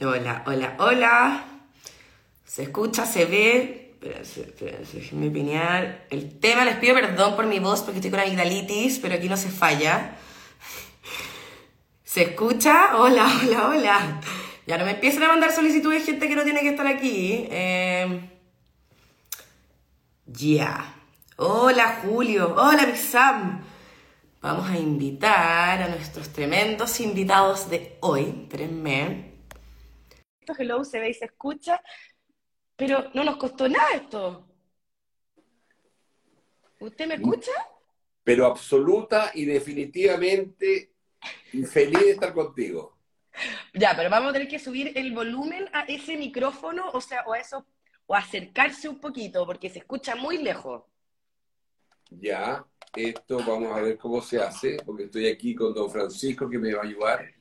Hola, hola, hola. Se escucha, se ve. Espérense, espérense, déjenme opinar. El tema, les pido perdón por mi voz porque estoy con amigdalitis, pero aquí no se falla. ¿Se escucha? Hola, hola, hola. Ya no me empiecen a mandar solicitudes gente que no tiene que estar aquí. Eh, Ya. Hola, Julio. Hola, Big Sam. Vamos a invitar a nuestros tremendos invitados de hoy. Espérenme. Esto hello se ve y se escucha, pero no nos costó nada esto. ¿Usted me escucha? pero absoluta y definitivamente feliz de estar contigo. Ya, pero vamos a tener que subir el volumen a ese micrófono, o sea, o a eso, o acercarse un poquito, porque se escucha muy lejos. Ya, esto vamos a ver cómo se hace, porque estoy aquí con don Francisco que me va a ayudar.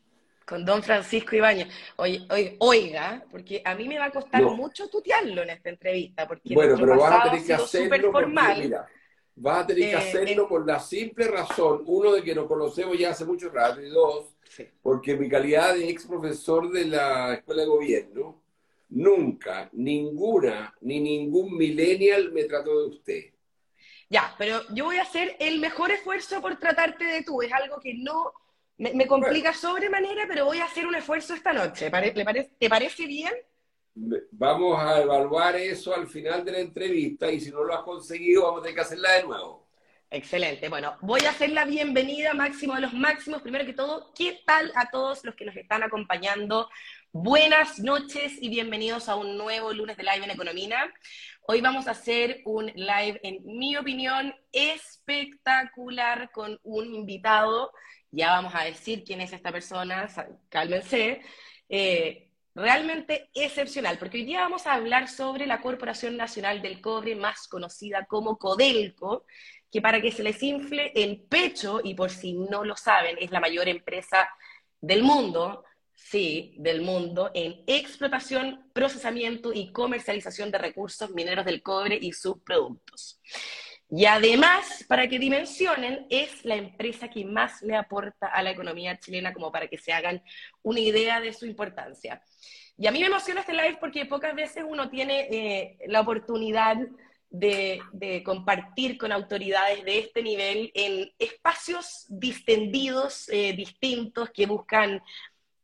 Con don Francisco Ibáñez. Oye, oye, oiga, porque a mí me va a costar No. mucho tutearlo en esta entrevista, porque Bueno, pero vas a tener que súper hacerlo porque, formal. mira, vas a tener que Eh, hacerlo eh. por la simple razón, uno, de que nos conocemos ya hace mucho rato, y dos, Sí. porque en mi calidad de ex profesor de la Escuela de Gobierno, nunca, ninguna, ni ningún millennial me trató de usted. Ya, pero yo voy a hacer el mejor esfuerzo por tratarte de tú. Es algo que no me, me complica sobremanera, pero voy a hacer un esfuerzo esta noche. Pare- ¿le pare- ¿Te parece bien? Vamos a evaluar eso al final de la entrevista y si no lo has conseguido, vamos a tener que hacerla de nuevo. Excelente. Bueno, voy a hacer la bienvenida máximo de los máximos. Primero que todo, ¿qué tal a todos los que nos están acompañando? Buenas noches y bienvenidos a un nuevo lunes de Live en Economía. Hoy vamos a hacer un live, en mi opinión, espectacular con un invitado. Ya vamos a decir quién es esta persona, cálmense. Eh, realmente excepcional, porque hoy día vamos a hablar sobre la Corporación Nacional del Cobre, más conocida como Codelco, que para que se les infle el pecho, y por si no lo saben, es la mayor empresa del mundo, sí, del mundo, en explotación, procesamiento y comercialización de recursos mineros del cobre y sus productos. Y además, para que dimensionen, es la empresa que más le aporta a la economía chilena, como para que se hagan una idea de su importancia. Y a mí me emociona este live porque pocas veces uno tiene eh, la oportunidad de, compartir con autoridades de este nivel en espacios distendidos, eh, distintos, que buscan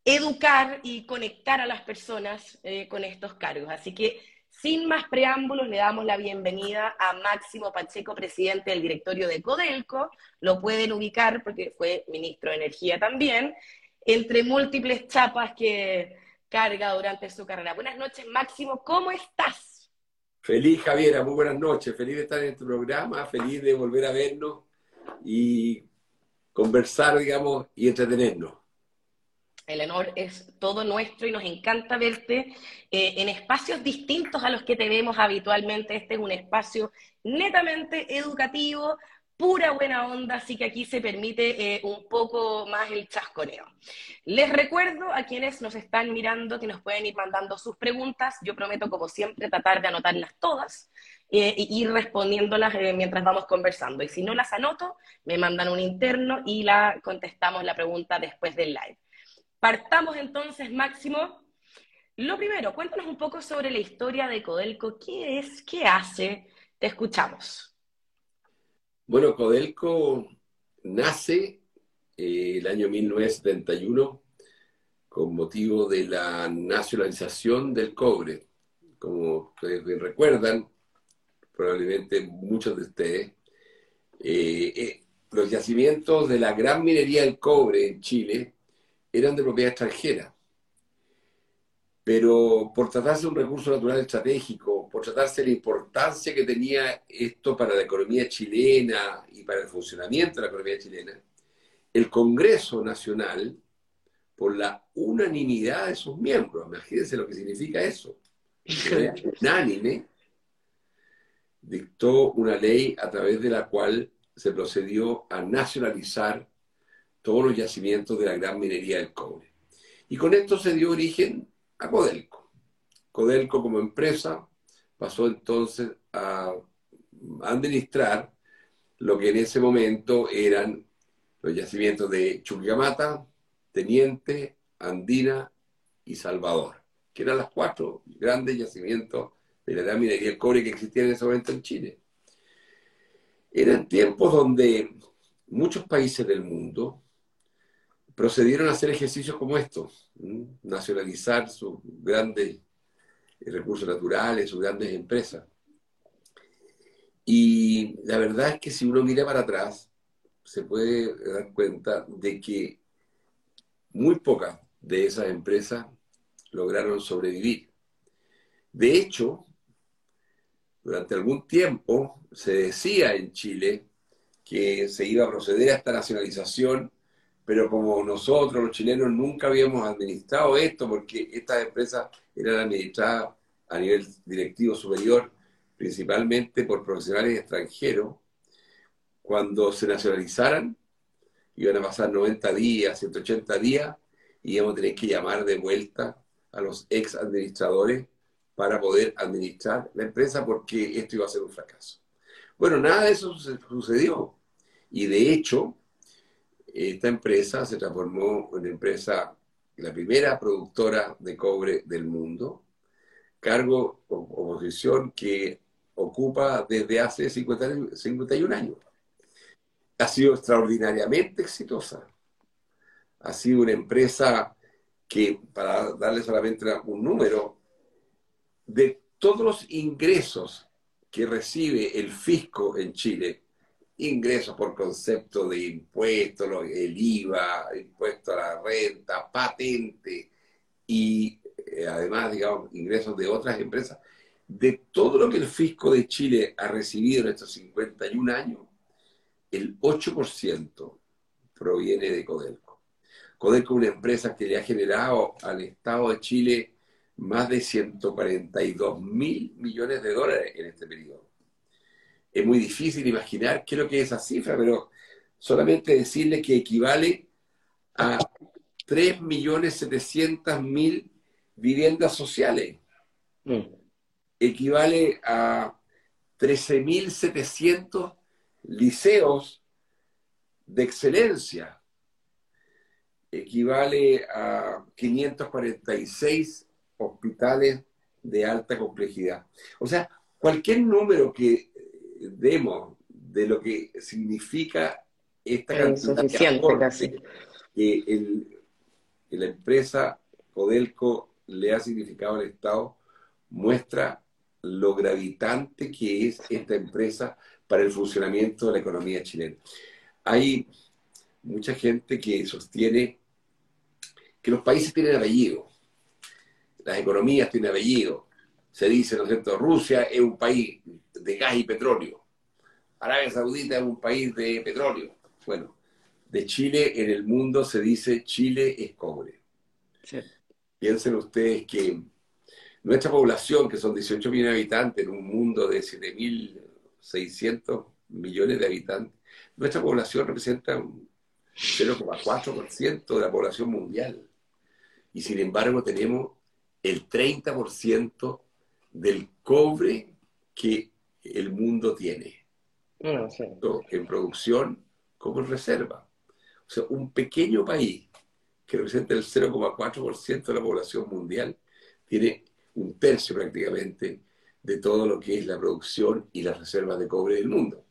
educar y conectar a las personas eh, con estos cargos. Así que, sin más preámbulos, le damos la bienvenida a Máximo Pacheco, presidente del directorio de Codelco. Lo pueden ubicar porque fue ministro de Energía también, entre múltiples chapas que carga durante su carrera. Buenas noches, Máximo, ¿cómo estás? Feliz, Javiera, muy buenas noches. Feliz de estar en este programa, feliz de volver a vernos y conversar, digamos, y entretenernos. El honor es todo nuestro y nos encanta verte eh, en espacios distintos a los que te vemos habitualmente. Este es un espacio netamente educativo, pura buena onda, así que aquí se permite eh, un poco más el chasconeo. Les recuerdo a quienes nos están mirando que nos pueden ir mandando sus preguntas. Yo prometo, como siempre, tratar de anotarlas todas eh, y ir respondiéndolas eh, mientras vamos conversando. Y si no las anoto, me mandan un interno y la contestamos la pregunta después del live. Partamos entonces, Máximo. Lo primero, cuéntanos un poco sobre la historia de Codelco. ¿Qué es? ¿Qué hace? Te escuchamos. Bueno, Codelco nace eh, el año 1971 con motivo de la nacionalización del cobre. Como ustedes bien recuerdan, probablemente muchos de ustedes, eh, eh, los yacimientos de la gran minería del cobre en Chile eran de propiedad extranjera. Pero por tratarse de un recurso natural estratégico, por tratarse de la importancia que tenía esto para la economía chilena y para el funcionamiento de la economía chilena, el Congreso Nacional, por la unanimidad de sus miembros, imagínense lo que significa eso, unánime, dictó una ley a través de la cual se procedió a nacionalizar todos los yacimientos de la gran minería del cobre. Y con esto se dio origen a Codelco. Codelco como empresa pasó entonces a administrar lo que en ese momento eran los yacimientos de Chuquicamata, Teniente, Andina y Salvador. que eran las cuatro grandes yacimientos de la edad minería del cobre que existían en ese momento en Chile. Eran tiempos donde muchos países del mundo procedieron a hacer ejercicios como estos, nacionalizar sus grandes recursos naturales, sus grandes empresas. Y la verdad es que si uno mira para atrás, se puede dar cuenta de que muy pocas de esas empresas lograron sobrevivir. De hecho, durante algún tiempo se decía en Chile que se iba a proceder a esta nacionalización, pero como nosotros los chilenos nunca habíamos administrado esto, porque estas empresas eran administradas a nivel directivo superior, principalmente por profesionales extranjeros, cuando se nacionalizaran, iban a pasar 90 días, 180 días, y íbamos a tener que llamar de vuelta a los ex administradores para poder administrar la empresa porque esto iba a ser un fracaso. Bueno, nada de eso sucedió. Y de hecho, esta empresa se transformó en empresa, la primera productora de cobre del mundo, cargo o, posición que ocupa desde hace 51 años. Ha sido extraordinariamente exitosa. Ha sido una empresa que, para darle solamente un número, de todos los ingresos que recibe el fisco en Chile, ingresos por concepto de impuestos, el IVA, impuesto a la renta, patente y eh, además, digamos, ingresos de otras empresas, de todo lo que el fisco de Chile ha recibido en estos 51 años, el 8% proviene de Codelco. Codelco es una empresa que le ha generado al Estado de Chile más de 142 mil millones de dólares en este periodo. Es muy difícil imaginar qué es lo que es esa cifra, pero solamente decirle que equivale a 3.700.000 viviendas sociales. Mm. Equivale a 13.700 liceos de excelencia. Equivale a 546 hospitales de alta complejidad. O sea, cualquier número que demos de lo que significa esta cantidad de que, el, que la empresa Codelco le ha significado al Estado, muestra lo gravitante que es esta empresa para el funcionamiento de la economía chilena. Hay mucha gente que sostiene que los países tienen apellido las economías tienen apellido. Se dice, ¿no es cierto?, Rusia es un país de gas y petróleo. Arabia Saudita es un país de petróleo. Bueno, de Chile en el mundo se dice Chile es cobre. Piensen ustedes que nuestra población, que son 18 millones de habitantes en un mundo de 7.600 millones de habitantes, nuestra población representa un 0,4% de la población mundial. Y sin embargo tenemos el 30% del cobre que el mundo tiene. Ah, Tanto en producción como en reserva. O sea, un pequeño país que representa el 0,4% de la población mundial tiene un tercio prácticamente de todo lo que es la producción y las reservas de cobre del mundo.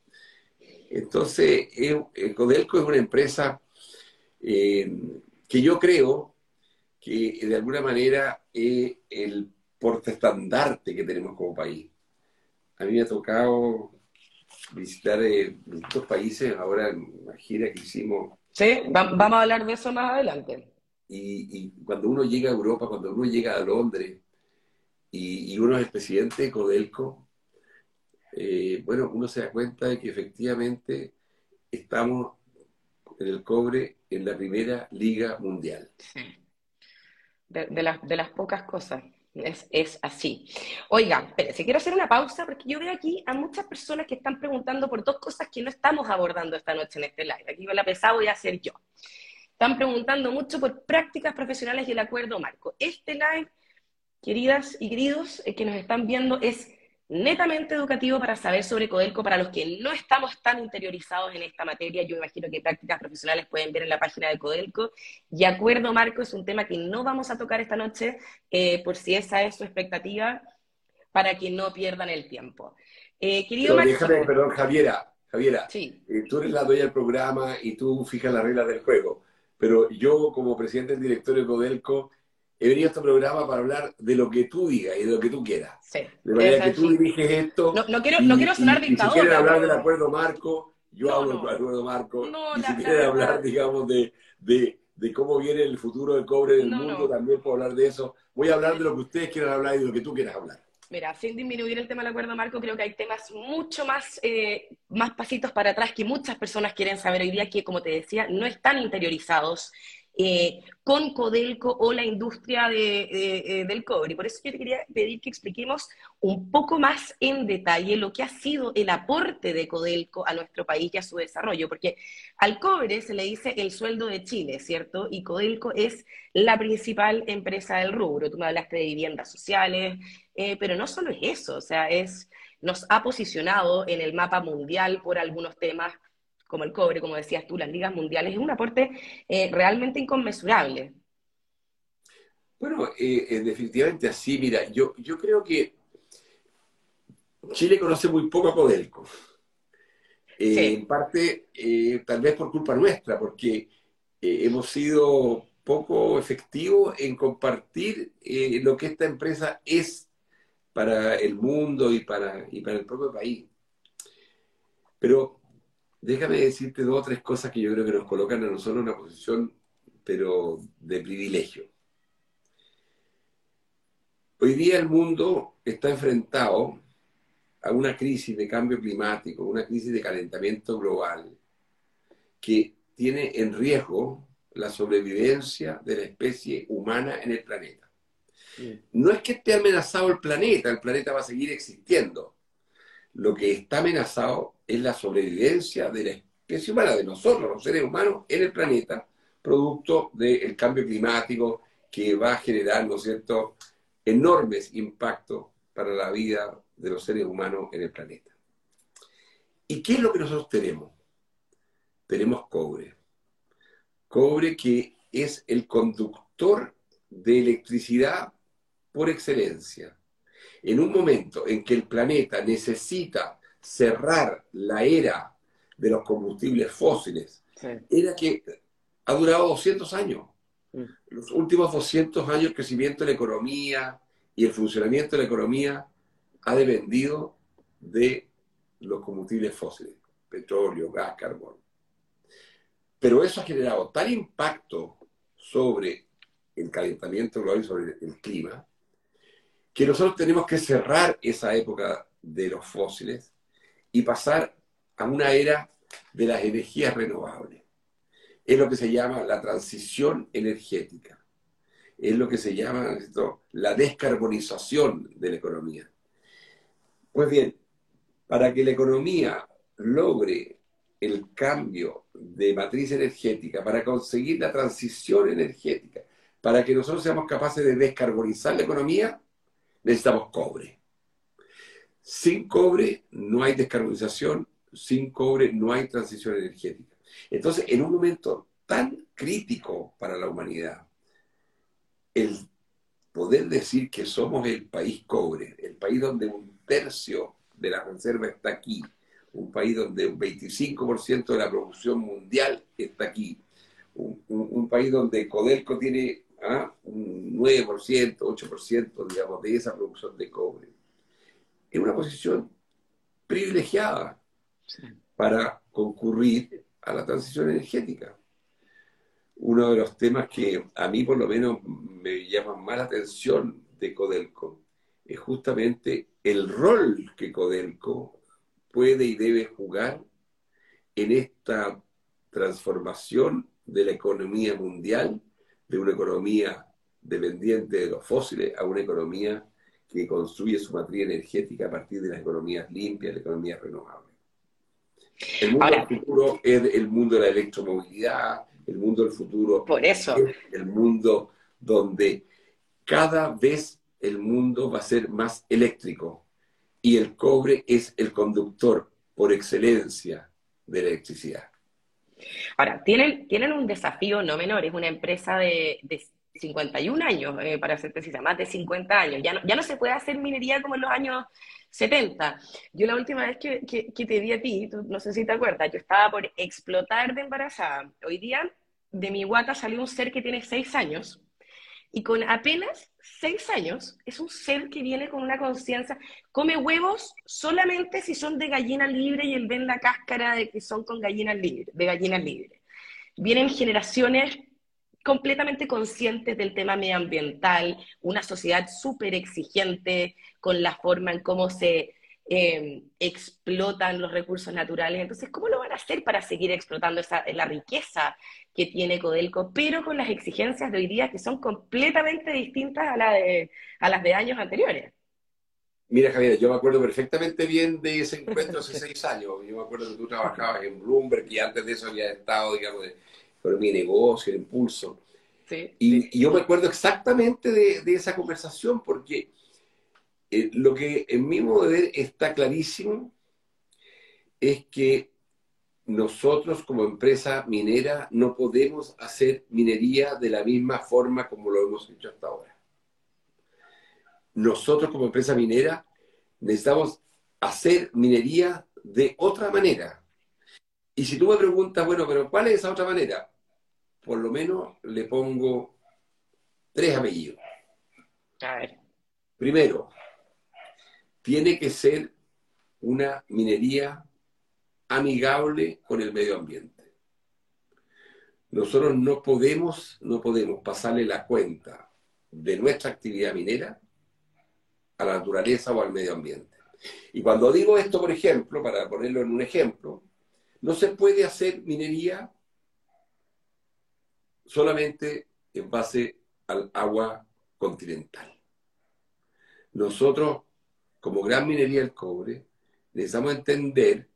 Entonces, eh, Codelco es una empresa eh, que yo creo que de alguna manera es el porte estandarte que tenemos como país. A mí me ha tocado visitar eh, distintos países, ahora en gira que hicimos. Sí, vamos a hablar de eso más adelante. Y, cuando uno llega a Europa, cuando uno llega a Londres, y, uno es el presidente de Codelco, eh, bueno, uno se da cuenta de que efectivamente estamos en el cobre en la primera liga mundial. Sí de, las, de las pocas cosas. Es, así. Oigan, si quiero hacer una pausa porque yo veo aquí a muchas personas que están preguntando por dos cosas que no estamos abordando esta noche en este live. Aquí la pesada voy a hacer yo. Están preguntando mucho por prácticas profesionales y el acuerdo marco. Este live, queridas y queridos eh, que nos están viendo, es netamente educativo para saber sobre Codelco, para los que no estamos tan interiorizados en esta materia, yo imagino que prácticas profesionales pueden ver en la página de Codelco. Y acuerdo, Marco, es un tema que no vamos a tocar esta noche, eh, por si esa es su expectativa, para que no pierdan el tiempo. Eh, querido déjame, perdón, Javiera, Javiera, sí. Eh, tú eres la dueña del programa y tú fijas las reglas del juego, pero yo como presidente del directorio de Codelco he venido a este programa para hablar de lo que tú digas y de lo que tú quieras. Sí. De manera que tú diriges esto. No, quiero, no quiero sonar dictador. si quieren hablar del acuerdo marco, yo hablo del acuerdo marco. y si quieren hablar, digamos, de, de, de, cómo viene el futuro del cobre del mundo, también puedo hablar de eso. Voy a hablar de lo que ustedes quieran hablar y de lo que tú quieras hablar. Mira, sin disminuir el tema del acuerdo marco, creo que hay temas mucho más, eh, más pasitos para atrás que muchas personas quieren saber hoy día que, como te decía, no están interiorizados eh, con Codelco o la industria de, del cobre. Por eso yo te quería pedir que expliquemos un poco más en detalle lo que ha sido el aporte de Codelco a nuestro país y a su desarrollo, porque al cobre se le dice el sueldo de Chile, ¿cierto? Y Codelco es la principal empresa del rubro. Tú me hablaste de viviendas sociales, eh, pero no solo es eso, o sea, es, nos ha posicionado en el mapa mundial por algunos temas como el cobre, como decías tú, las ligas mundiales, es un aporte eh, realmente inconmensurable. Bueno, eh, definitivamente así, mira, yo, yo creo que Chile conoce muy poco a Codelco. En parte, tal vez por culpa nuestra, porque hemos sido poco efectivos en compartir lo que esta empresa es para el mundo y para, y para el propio país. Pero déjame decirte dos o tres cosas que yo creo que nos colocan a nosotros en una posición, pero de privilegio. Hoy día el mundo está enfrentado a una crisis de cambio climático, una crisis de calentamiento global, que tiene en riesgo la sobrevivencia de la especie humana en el planeta. No es que esté amenazado el planeta, el planeta va a seguir existiendo. Lo que está amenazado es la sobrevivencia de la especie humana, de nosotros, los seres humanos, en el planeta, producto del cambio climático que va a generar, ¿no es cierto?, enormes impactos para la vida de los seres humanos en el planeta. ¿Y qué es lo que nosotros tenemos? Tenemos cobre. Cobre que es el conductor de electricidad por excelencia. En un momento en que el planeta necesita cerrar la era de los combustibles fósiles, era que ha durado 200 años. Los últimos 200 años el crecimiento de la economía y el funcionamiento de la economía ha dependido de los combustibles fósiles, petróleo, gas, carbón. Pero eso ha generado tal impacto sobre el calentamiento global y sobre el clima, que nosotros tenemos que cerrar esa época de los fósiles y pasar a una era de las energías renovables. Es lo que se llama la transición energética. Es lo que se llama la descarbonización de la economía. Pues bien, para que la economía logre el cambio de matriz energética, para conseguir la transición energética, para que nosotros seamos capaces de descarbonizar la economía, necesitamos cobre. Sin cobre no hay descarbonización, sin cobre no hay transición energética. Entonces, en un momento tan crítico para la humanidad, el poder decir que somos el país cobre, el país donde un tercio de la reserva está aquí, un país donde un 25% de la producción mundial está aquí, un, país donde Codelco tiene ¿ah? un 9%, 8%, digamos, de esa producción de cobre. En una posición privilegiada para concurrir a la transición energética. Uno de los temas que a mí por lo menos me llama más la atención de Codelco es justamente el rol que Codelco puede y debe jugar en esta transformación de la economía mundial de una economía dependiente de los fósiles a una economía que construye su matriz energética a partir de las economías limpias, las economías renovables. El mundo del futuro es el mundo de la electromovilidad, el mundo del futuro Por eso. es el mundo donde cada vez el mundo va a ser más eléctrico y el cobre es el conductor por excelencia de la electricidad. Ahora, tienen, tienen un desafío no menor, es una empresa de, 51 años, eh, para ser precisa, más de 50 años. Ya no, ya no se puede hacer minería como en los años 70. Yo la última vez que, que, te vi a ti, no sé si te acuerdas, yo estaba por explotar de embarazada. Hoy día de mi guata salió un ser que tiene 6 años y con apenas 6 años es un ser que viene con una conciencia, come huevos solamente si son de gallina libre y él ven la cáscara de que son con gallinas libres, de gallinas libres. Vienen generaciones completamente conscientes del tema medioambiental, una sociedad súper exigente con la forma en cómo se eh, explotan los recursos naturales. Entonces, ¿cómo lo van a hacer para seguir explotando esa, la riqueza que tiene Codelco, pero con las exigencias de hoy día que son completamente distintas a, la de, a las de años anteriores? Mira, Javier, yo me acuerdo perfectamente bien de ese encuentro hace seis años. Yo me acuerdo que tú trabajabas en Bloomberg y antes de eso había estado, digamos, con mi negocio, el impulso. y, yo me acuerdo exactamente de, de esa conversación porque eh, lo que en mi modo de ver está clarísimo es que nosotros como empresa minera no podemos hacer minería de la misma forma como lo hemos hecho hasta ahora. Nosotros como empresa minera necesitamos hacer minería de otra manera. Y si tú me preguntas, bueno, pero ¿cuál es esa otra manera? Por lo menos le pongo tres apellidos. A ver. Primero, tiene que ser una minería amigable con el medio ambiente. Nosotros no podemos, no podemos pasarle la cuenta de nuestra actividad minera a la naturaleza o al medio ambiente. Y cuando digo esto, por ejemplo, para ponerlo en un ejemplo, no se puede hacer minería solamente en base al agua continental. Nosotros como gran minería del cobre, necesitamos entender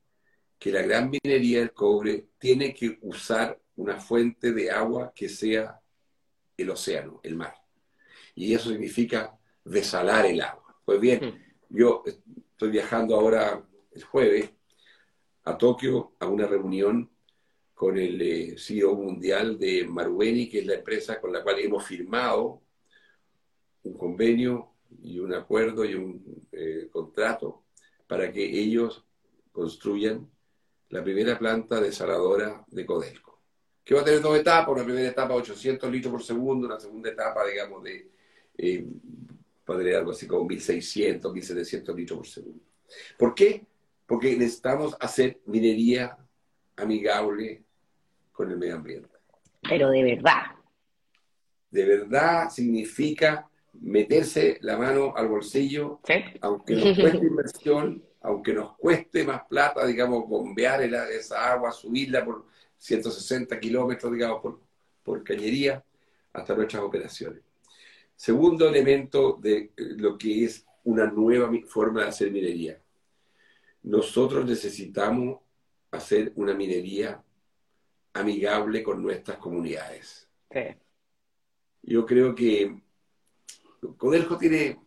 que la gran minería del cobre tiene que usar una fuente de agua que sea el océano, el mar. Y eso significa desalar el agua. Pues bien, hmm. yo estoy viajando ahora el jueves a Tokio a una reunión con el eh, CEO mundial de Marubeni, que es la empresa con la cual hemos firmado un convenio y un acuerdo y un eh, contrato para que ellos construyan la primera planta desaladora de Codelco, que va a tener dos etapas, una primera etapa 800 litros por segundo, una segunda etapa, digamos, de, eh, podría algo así como 1600, 1700 litros por segundo. ¿Por qué? Porque necesitamos hacer minería amigable con el medio ambiente. Pero de verdad. De verdad significa meterse la mano al bolsillo, aunque nos cueste inversión, aunque nos cueste más plata, digamos, bombear esa agua, subirla por 160 kilómetros, digamos, por, por cañería, hasta nuestras operaciones. Segundo elemento de eh, lo que es una nueva forma de hacer minería. Nosotros necesitamos hacer una minería amigable con nuestras comunidades. Yo creo que Codelco tiene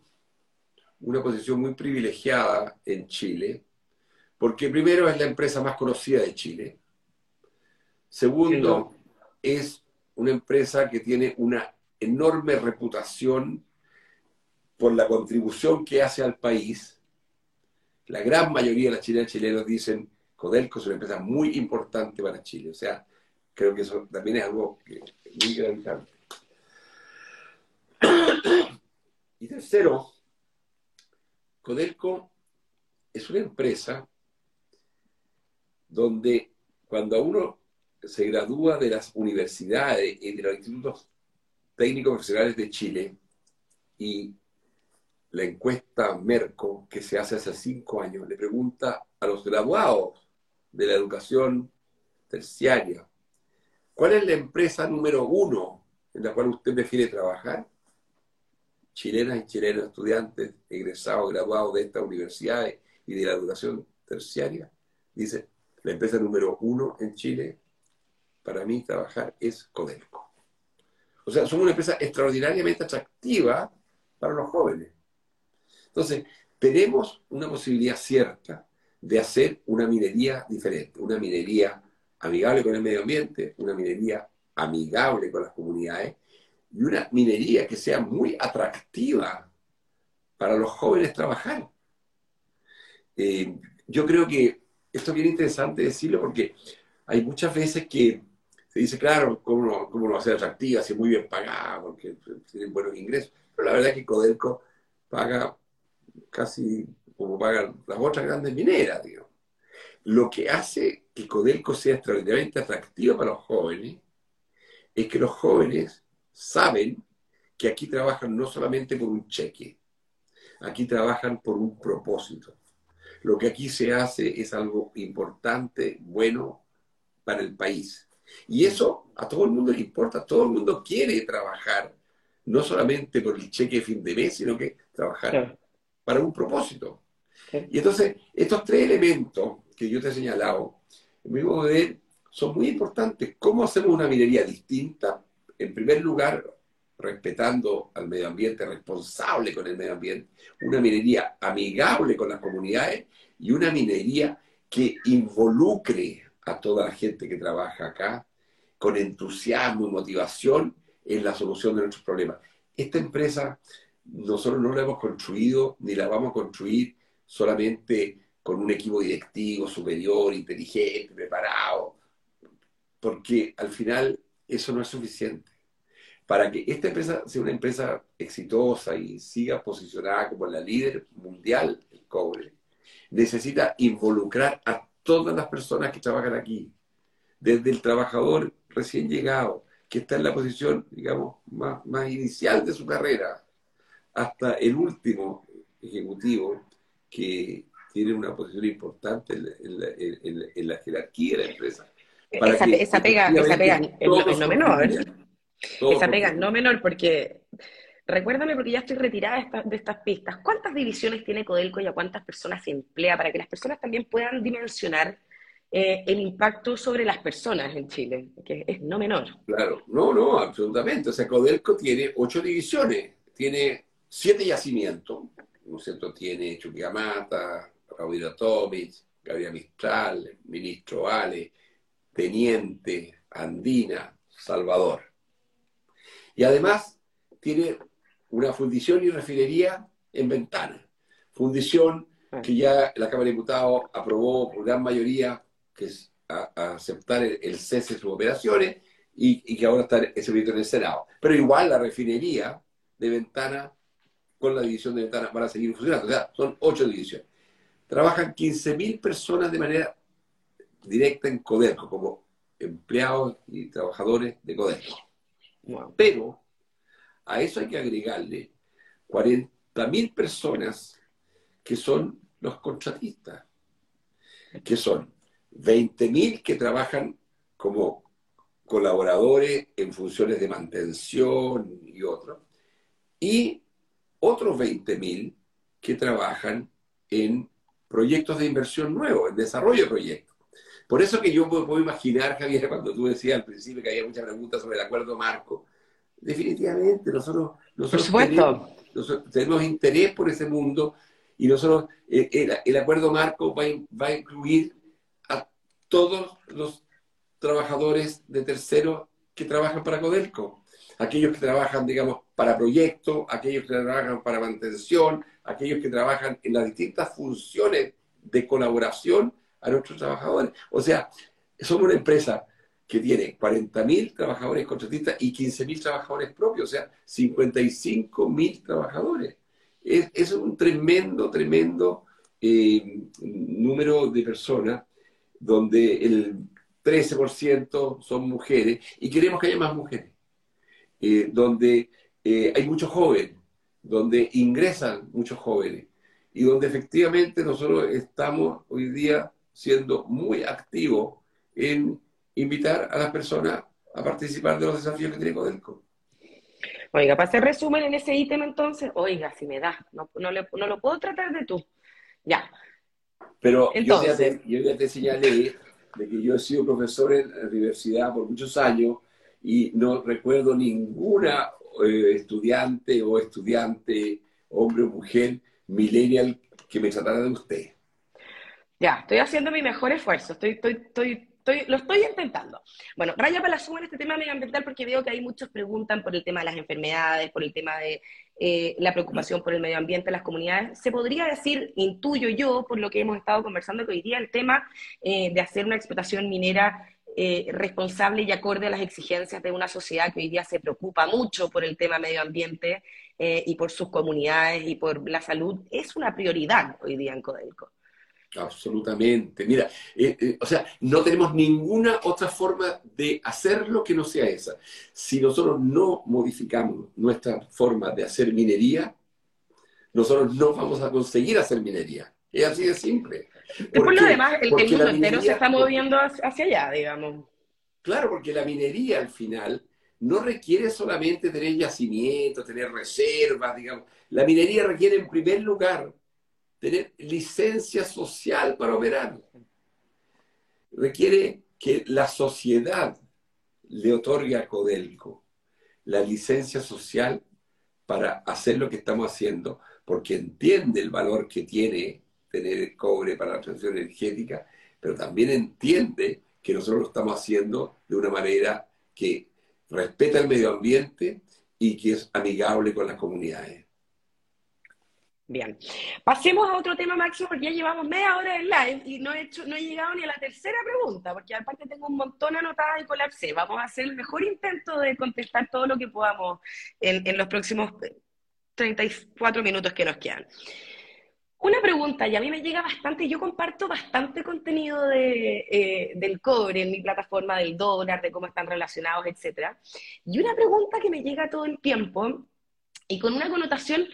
una posición muy privilegiada en Chile, porque primero es la empresa más conocida de Chile. Segundo, es una empresa que tiene una enorme reputación por la contribución que hace al país. La gran mayoría de las chilenas y chilenos dicen Codelco es una empresa muy importante para Chile. O sea, creo que eso también es algo muy grande. Y tercero, Codelco es una empresa donde cuando uno se gradúa de las universidades y de los institutos técnicos profesionales de Chile y la encuesta Merco que se hace hace cinco años le pregunta a los graduados de la educación terciaria, ¿cuál es la empresa número uno en la cual usted prefiere trabajar? chilenas y chilenos estudiantes egresados, graduados de estas universidades y de la educación terciaria, dice, la empresa número uno en Chile para mí trabajar es Codelco. O sea, somos una empresa extraordinariamente atractiva para los jóvenes. Entonces, tenemos una posibilidad cierta de hacer una minería diferente, una minería amigable con el medio ambiente, una minería amigable con las comunidades y una minería que sea muy atractiva para los jóvenes trabajar. Eh, yo creo que esto es bien interesante decirlo porque hay muchas veces que se dice, claro, ¿cómo, cómo lo va a hacer atractiva? Si es muy bien pagada, porque tienen buenos ingresos. Pero la verdad es que Codelco paga casi como pagan las otras grandes mineras, digamos. Lo que hace que Codelco sea extraordinariamente atractiva para los jóvenes es que los jóvenes saben que aquí trabajan no solamente por un cheque, aquí trabajan por un propósito. Lo que aquí se hace es algo importante, bueno para el país. Y eso a todo el mundo le importa, todo el mundo quiere trabajar, no solamente por el cheque de fin de mes, sino que trabajar para un propósito. Y entonces, estos tres elementos que yo te he señalado, en mi modo de ver, son muy importantes. ¿Cómo hacemos una minería distinta? En primer lugar, respetando al medio ambiente, responsable con el medio ambiente, una minería amigable con las comunidades y una minería que involucre a toda la gente que trabaja acá con entusiasmo y motivación en la solución de nuestros problemas. Esta empresa nosotros no la hemos construido ni la vamos a construir solamente con un equipo directivo superior, inteligente, preparado, porque al final eso no es suficiente. Para que esta empresa sea una empresa exitosa y siga posicionada como la líder mundial del cobre, necesita involucrar a todas las personas que trabajan aquí, desde el trabajador recién llegado, que está en la posición, digamos, más, más inicial de su carrera, hasta el último ejecutivo que tiene una posición importante en la, jerarquía de la empresa. Esa, esa, pega, esa pega es no menor. Esa pega es no menor porque, recuérdame porque ya estoy retirada de, estas pistas, ¿cuántas divisiones tiene Codelco y a cuántas personas se emplea para que las personas también puedan dimensionar eh, el impacto sobre las personas en Chile, que es no menor? Claro, no, no, absolutamente. O sea, Codelco tiene ocho divisiones, tiene siete yacimientos, ¿no es cierto? Tiene Chuquiamata, Raúl Tomic, Gabriel Mistral, Ministro Ale, Teniente, Andina, Salvador. Y además tiene una fundición y refinería en Ventana. Fundición que ya la Cámara de Diputados aprobó por gran mayoría, que es a, aceptar el, cese de sus operaciones y, que ahora está ese proyecto en el Senado. Pero igual la refinería de Ventana con la división de Ventana van a seguir funcionando. O sea, son ocho divisiones. Trabajan 15.000 personas de manera directa en Codelco, como empleados y trabajadores de Codelco. Pero a eso hay que agregarle 40.000 personas que son los contratistas, que son 20.000 que trabajan como colaboradores en funciones de mantención y otros, y otros 20.000 que trabajan en proyectos de inversión nuevos, en desarrollo de proyectos. Por eso que yo puedo imaginar, Javier, cuando tú decías al principio que había muchas preguntas sobre el acuerdo marco, definitivamente nosotros, tenemos, interés por ese mundo y nosotros, eh, el, acuerdo marco va, va, a incluir a todos los trabajadores de terceros que trabajan para Codelco. Aquellos que trabajan, digamos, para proyectos, aquellos que trabajan para mantención, aquellos que trabajan en las distintas funciones de colaboración a nuestros trabajadores. O sea, somos una empresa que tiene 40.000 trabajadores contratistas y 15.000 trabajadores propios, o sea, 55.000 trabajadores. Es, un tremendo, tremendo eh, número de personas donde el 13% son mujeres y queremos que haya más mujeres, eh, donde eh, hay muchos jóvenes, donde ingresan muchos jóvenes y donde efectivamente nosotros estamos hoy día siendo muy activos en invitar a las personas a participar de los desafíos que tiene Codelco. Oiga, para hacer resumen en ese ítem entonces, oiga, si me da, no, lo puedo tratar de tú. Ya. Pero yo, ya te, yo ya te señalé de que yo he sido profesor en la universidad por muchos años y no recuerdo ninguna eh, estudiante o estudiante, hombre o mujer, millennial, que me tratara de usted. Ya, estoy haciendo mi mejor esfuerzo, estoy, estoy, estoy, estoy, lo estoy intentando. Bueno, raya para la suma en este tema medioambiental porque veo que hay muchos preguntan por el tema de las enfermedades, por el tema de eh, la preocupación por el medio ambiente en las comunidades. Se podría decir, intuyo yo, por lo que hemos estado conversando, que hoy día el tema eh, de hacer una explotación minera eh, responsable y acorde a las exigencias de una sociedad que hoy día se preocupa mucho por el tema medio ambiente y por sus comunidades y por la salud, es una prioridad hoy día en Codelco. Absolutamente. Mira, eh, eh, o sea, no tenemos ninguna otra forma de hacerlo que no sea esa. Si nosotros no modificamos nuestra forma de hacer minería, nosotros no vamos a conseguir hacer minería. Es así de simple. Por lo demás, el, mundo entero se está moviendo hacia allá, digamos. Claro, porque la minería al final no requiere solamente tener yacimientos, tener reservas, digamos. La minería requiere en primer lugar tener licencia social para operar. Requiere que la sociedad le otorgue a Codelco la licencia social para hacer lo que estamos haciendo, porque entiende el valor que tiene tener cobre para la transición energética, pero también entiende que nosotros lo estamos haciendo de una manera que respeta el medio ambiente y que es amigable con las comunidades. Bien. Pasemos a otro tema, Máximo, porque ya llevamos media hora de live y no he, hecho, no he llegado ni a la tercera pregunta, porque aparte tengo un montón anotada y colapsé. Vamos a hacer el mejor intento de contestar todo lo que podamos en, los próximos 34 minutos que nos quedan. Una pregunta, y a mí me llega bastante, yo comparto bastante contenido de, eh, del cobre en mi plataforma, del dólar, de cómo están relacionados, etc. Y una pregunta que me llega todo el tiempo y con una connotación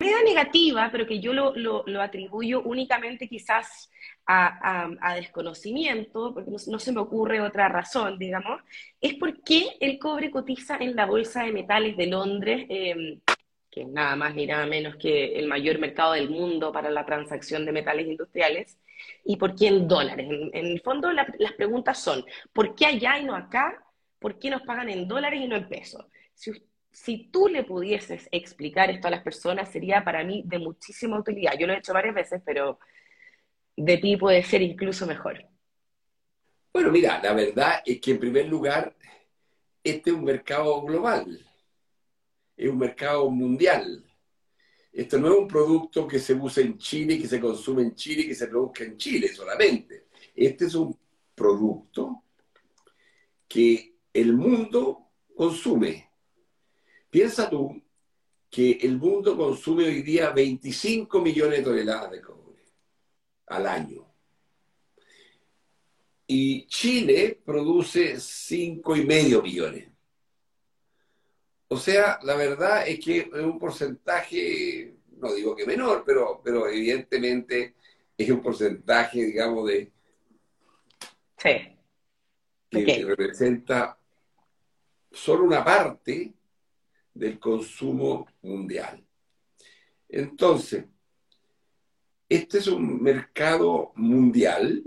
media negativa, pero que yo lo, lo, atribuyo únicamente quizás a, desconocimiento, porque no, se me ocurre otra razón, digamos, es por qué el cobre cotiza en la Bolsa de Metales de Londres, em, que es nada más ni nada menos que el mayor mercado del mundo para la transacción de metales industriales, y por qué en dólares. En, el fondo las preguntas son, ¿por qué allá y no acá? ¿Por qué nos pagan en dólares y no en pesos? Si si tú le pudieses explicar esto a las personas, sería para mí de muchísima utilidad. Yo lo he hecho varias veces, pero de ti puede ser incluso mejor. Bueno, mira, la verdad es que en primer lugar, este es un mercado global, es un mercado mundial. Esto no es un producto que se usa en Chile, que se consume en Chile, que se produzca en Chile solamente. Este es un producto que el mundo consume Piensa tú que el mundo consume hoy día 25 millones de toneladas de cobre al año. Y Chile produce 5,5 millones. O sea, la verdad es que es un porcentaje, no digo que menor, pero, pero evidentemente es un porcentaje, digamos, de... Sí. Que representa solo una parte del consumo mundial. Entonces, este es un mercado mundial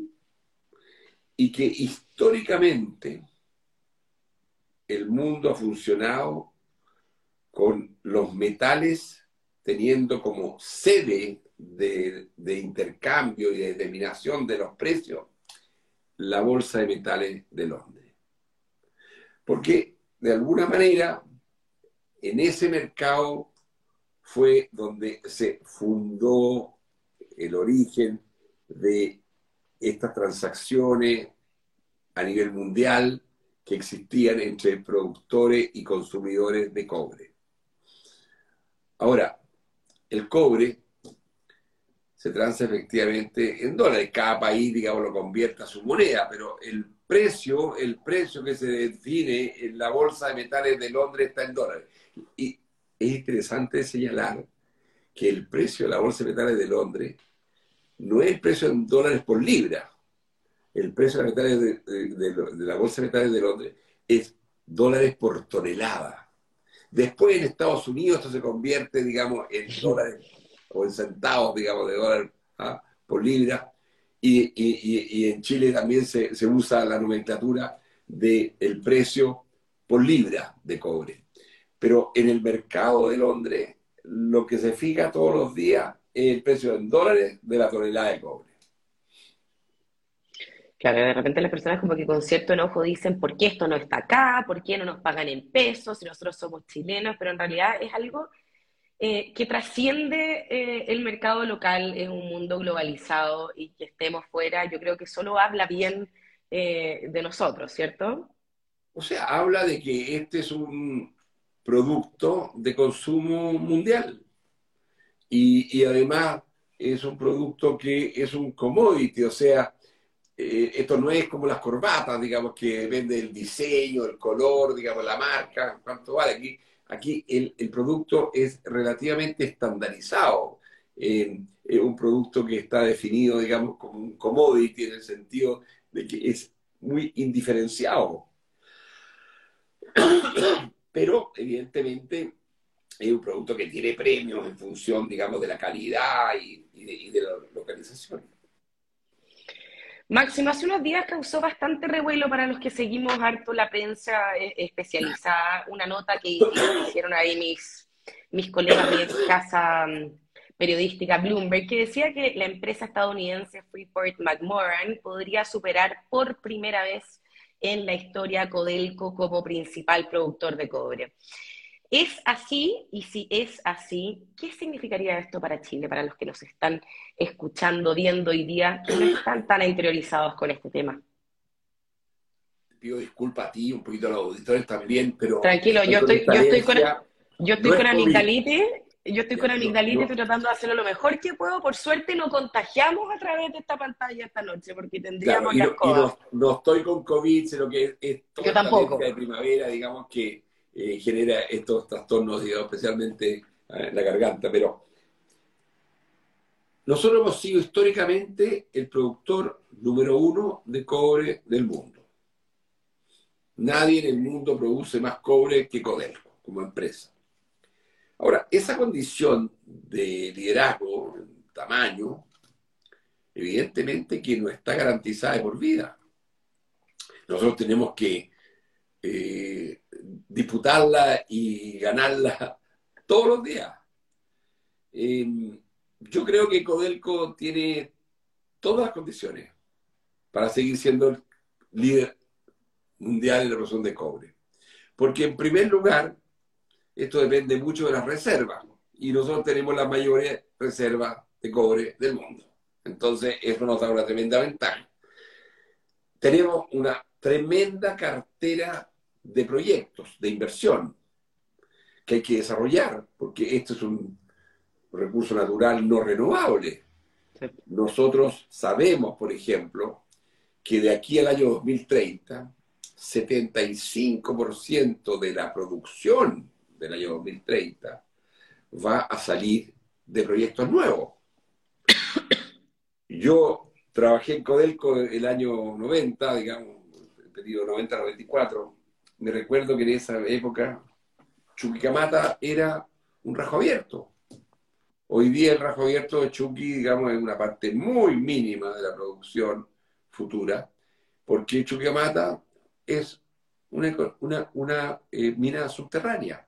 y que históricamente el mundo ha funcionado con los metales teniendo como sede de, intercambio y de determinación de los precios la Bolsa de Metales de Londres. Porque de alguna manera en ese mercado fue donde se fundó el origen de estas transacciones a nivel mundial que existían entre productores y consumidores de cobre. Ahora, el cobre se transa efectivamente en dólares. Cada país, digamos, lo convierte a su moneda, pero el precio, el precio que se define en la bolsa de metales de Londres está en dólares. Y es interesante señalar que el precio de la bolsa de metales de Londres no es el precio en dólares por libra. El precio de, metales de, la bolsa de metales de Londres es dólares por tonelada. Después en Estados Unidos esto se convierte, digamos, en dólares o en centavos, digamos, de dólar ¿ah? por libra. Y, en Chile también se, usa la nomenclatura del precio por libra de cobre. Pero en el mercado de Londres, lo que se fija todos los días el precio en dólares de la tonelada de cobre. Claro, de repente las personas como que con cierto enojo dicen, ¿por qué esto no está acá? ¿Por qué no nos pagan en pesos si nosotros somos chilenos? Pero en realidad es algo eh, que trasciende eh, el mercado local en un mundo globalizado y que estemos fuera, yo creo que solo habla bien eh, de nosotros, ¿cierto? O sea, habla de que este es un producto de consumo mundial y además es un producto que es un commodity, o sea, eh, esto no es como las corbatas, digamos, que vende el diseño, el color, digamos, la marca, cuánto vale. Aquí, aquí el, producto es relativamente estandarizado. Es un producto que está definido, digamos, como un commodity en el sentido de que es muy indiferenciado. Pero, evidentemente, es un producto que tiene premios en función, digamos, de la calidad y de la localización. Máximo, hace unos días causó bastante revuelo para los que seguimos harto la prensa eh, especializada, una nota que hicieron ahí mis, mis colegas de casa mm, periodística Bloomberg, que decía que la empresa estadounidense Freeport McMoran podría superar por primera vez en la historia Codelco como principal productor de cobre. ¿Es así? Y si es así, ¿qué significaría esto para Chile, para los que nos están escuchando, viendo hoy día, que no están tan interiorizados con este tema? Te pido disculpas a ti, un poquito a los auditores también, pero... Tranquilo, yo estoy, yo estoy con, yo estoy con amigdalitis, yo estoy con amigdalitis, estoy tratando de hacerlo lo mejor que puedo. Por suerte no contagiamos a través de esta pantalla esta noche, porque tendríamos claro, y, no, y no, estoy con COVID, sino que es, toda yo tampoco. de primavera, digamos que eh, genera estos trastornos, digamos, especialmente eh, la garganta. Pero nosotros hemos sido históricamente el productor número uno de cobre del mundo. Nadie en el mundo produce más cobre que Codelco como empresa. Ahora, esa condición de liderazgo, tamaño, evidentemente que no está garantizada de por vida. Nosotros tenemos que eh, disputarla y ganarla todos los días. Em, yo creo que Codelco tiene todas las condiciones para seguir siendo el líder mundial en la producción de cobre. Porque en primer lugar, esto depende mucho de las reservas. Y nosotros tenemos la mayoría reserva de cobre del mundo. Entonces, eso nos da una tremenda ventaja. Tenemos una tremenda cartera de proyectos, de inversión, que hay que desarrollar, porque esto es un recurso natural no renovable. Nosotros sabemos, por ejemplo, que de aquí al año 2030, 75% de la producción del año 2030 va a salir de proyectos nuevos. Yo trabajé en Codelco el año 90, digamos, el periodo 90-94, me recuerdo que en esa época Chuquicamata era un rajo abierto. Hoy día el rajo abierto de Chuqui, digamos, es una parte muy mínima de la producción futura, porque Chuquicamata es una, eh, mina subterránea.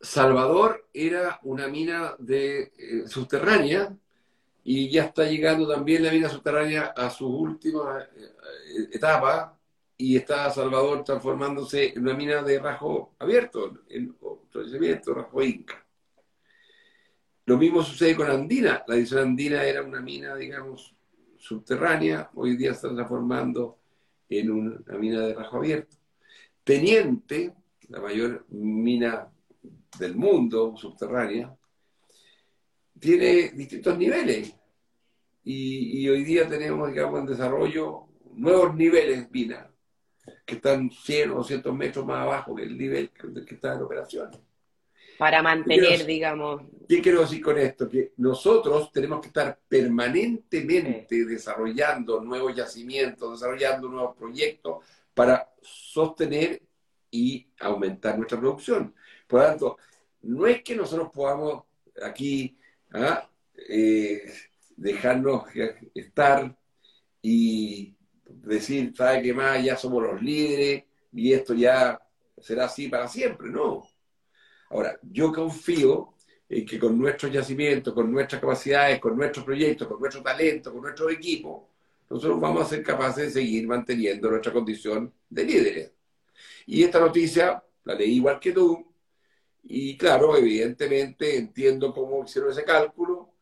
Salvador era una mina de, eh, subterránea y ya está llegando también la mina subterránea a su última eh, etapa, y está Salvador transformándose en una mina de rajo abierto, en abierto, rajo inca. Lo mismo sucede con Andina. La edición Andina era una mina, digamos, subterránea, hoy día está transformando en una mina de rajo abierto. Teniente, la mayor mina del mundo subterránea, tiene distintos niveles. Y, hoy día tenemos, digamos, en desarrollo nuevos niveles mina que están 100 o 200 metros más abajo que el nivel que está en operación. Para mantener, digamos. ¿Qué quiero decir con esto? Que nosotros tenemos que estar permanentemente desarrollando nuevos yacimientos, desarrollando nuevos proyectos para sostener y aumentar nuestra producción. Por lo tanto, no es que nosotros podamos aquí ¿ah? eh, dejarnos estar y decir, ¿sabe qué más? Ya somos los líderes y esto ya será así para siempre, no. Ahora, yo confío en que con nuestros yacimientos, con nuestras capacidades, con nuestros proyectos, con nuestro talento, con nuestro equipo, nosotros vamos a ser capaces de seguir manteniendo nuestra condición de líderes. Y esta noticia la leí igual que tú, y claro, evidentemente entiendo cómo hicieron ese cálculo,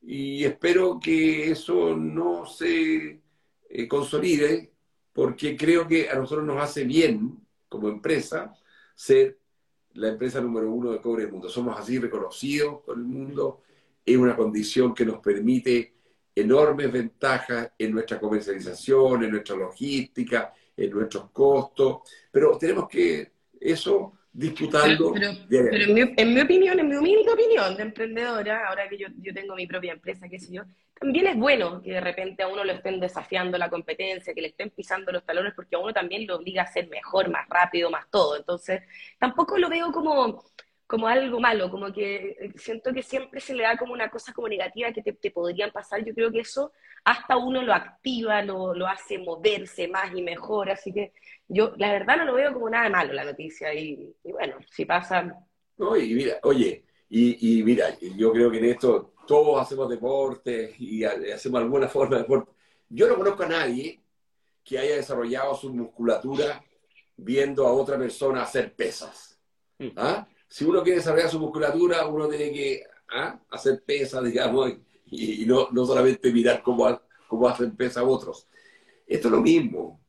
y espero que eso no se eh, consolide, porque creo que a nosotros nos hace bien, como empresa, ser la empresa número uno de cobre del mundo. Somos así reconocidos por el mundo. Es una condición que nos permite enormes ventajas en nuestra comercialización, en nuestra logística, en nuestros costos, pero tenemos que eso disputarlo. Pero, en, mi, opinión, en mi humilde opinión de emprendedora, ahora que yo, yo tengo mi propia empresa, qué sé yo, también es bueno que de repente a uno lo estén desafiando la competencia, que le estén pisando los talones, porque a uno también lo obliga a ser mejor, más rápido, más todo. Entonces, tampoco lo veo como, como algo malo, como que siento que siempre se le da como una cosa como negativa que te, podrían pasar. Yo creo que eso hasta uno lo activa, lo, lo, hace moverse más y mejor. Así que yo, la verdad, no lo veo como nada malo la noticia. Y, bueno, si pasa. No, y mira, oye, y, y mira, yo creo que en esto todos hacemos deporte y hacemos alguna forma de deporte. Yo no conozco a nadie que haya desarrollado su musculatura viendo a otra persona hacer pesas. Mm. ¿Ah? Si uno quiere desarrollar su musculatura, uno tiene que ¿ah? hacer pesas, digamos, y, no, no, solamente mirar cómo, cómo hacen pesas otros. Esto es lo mismo.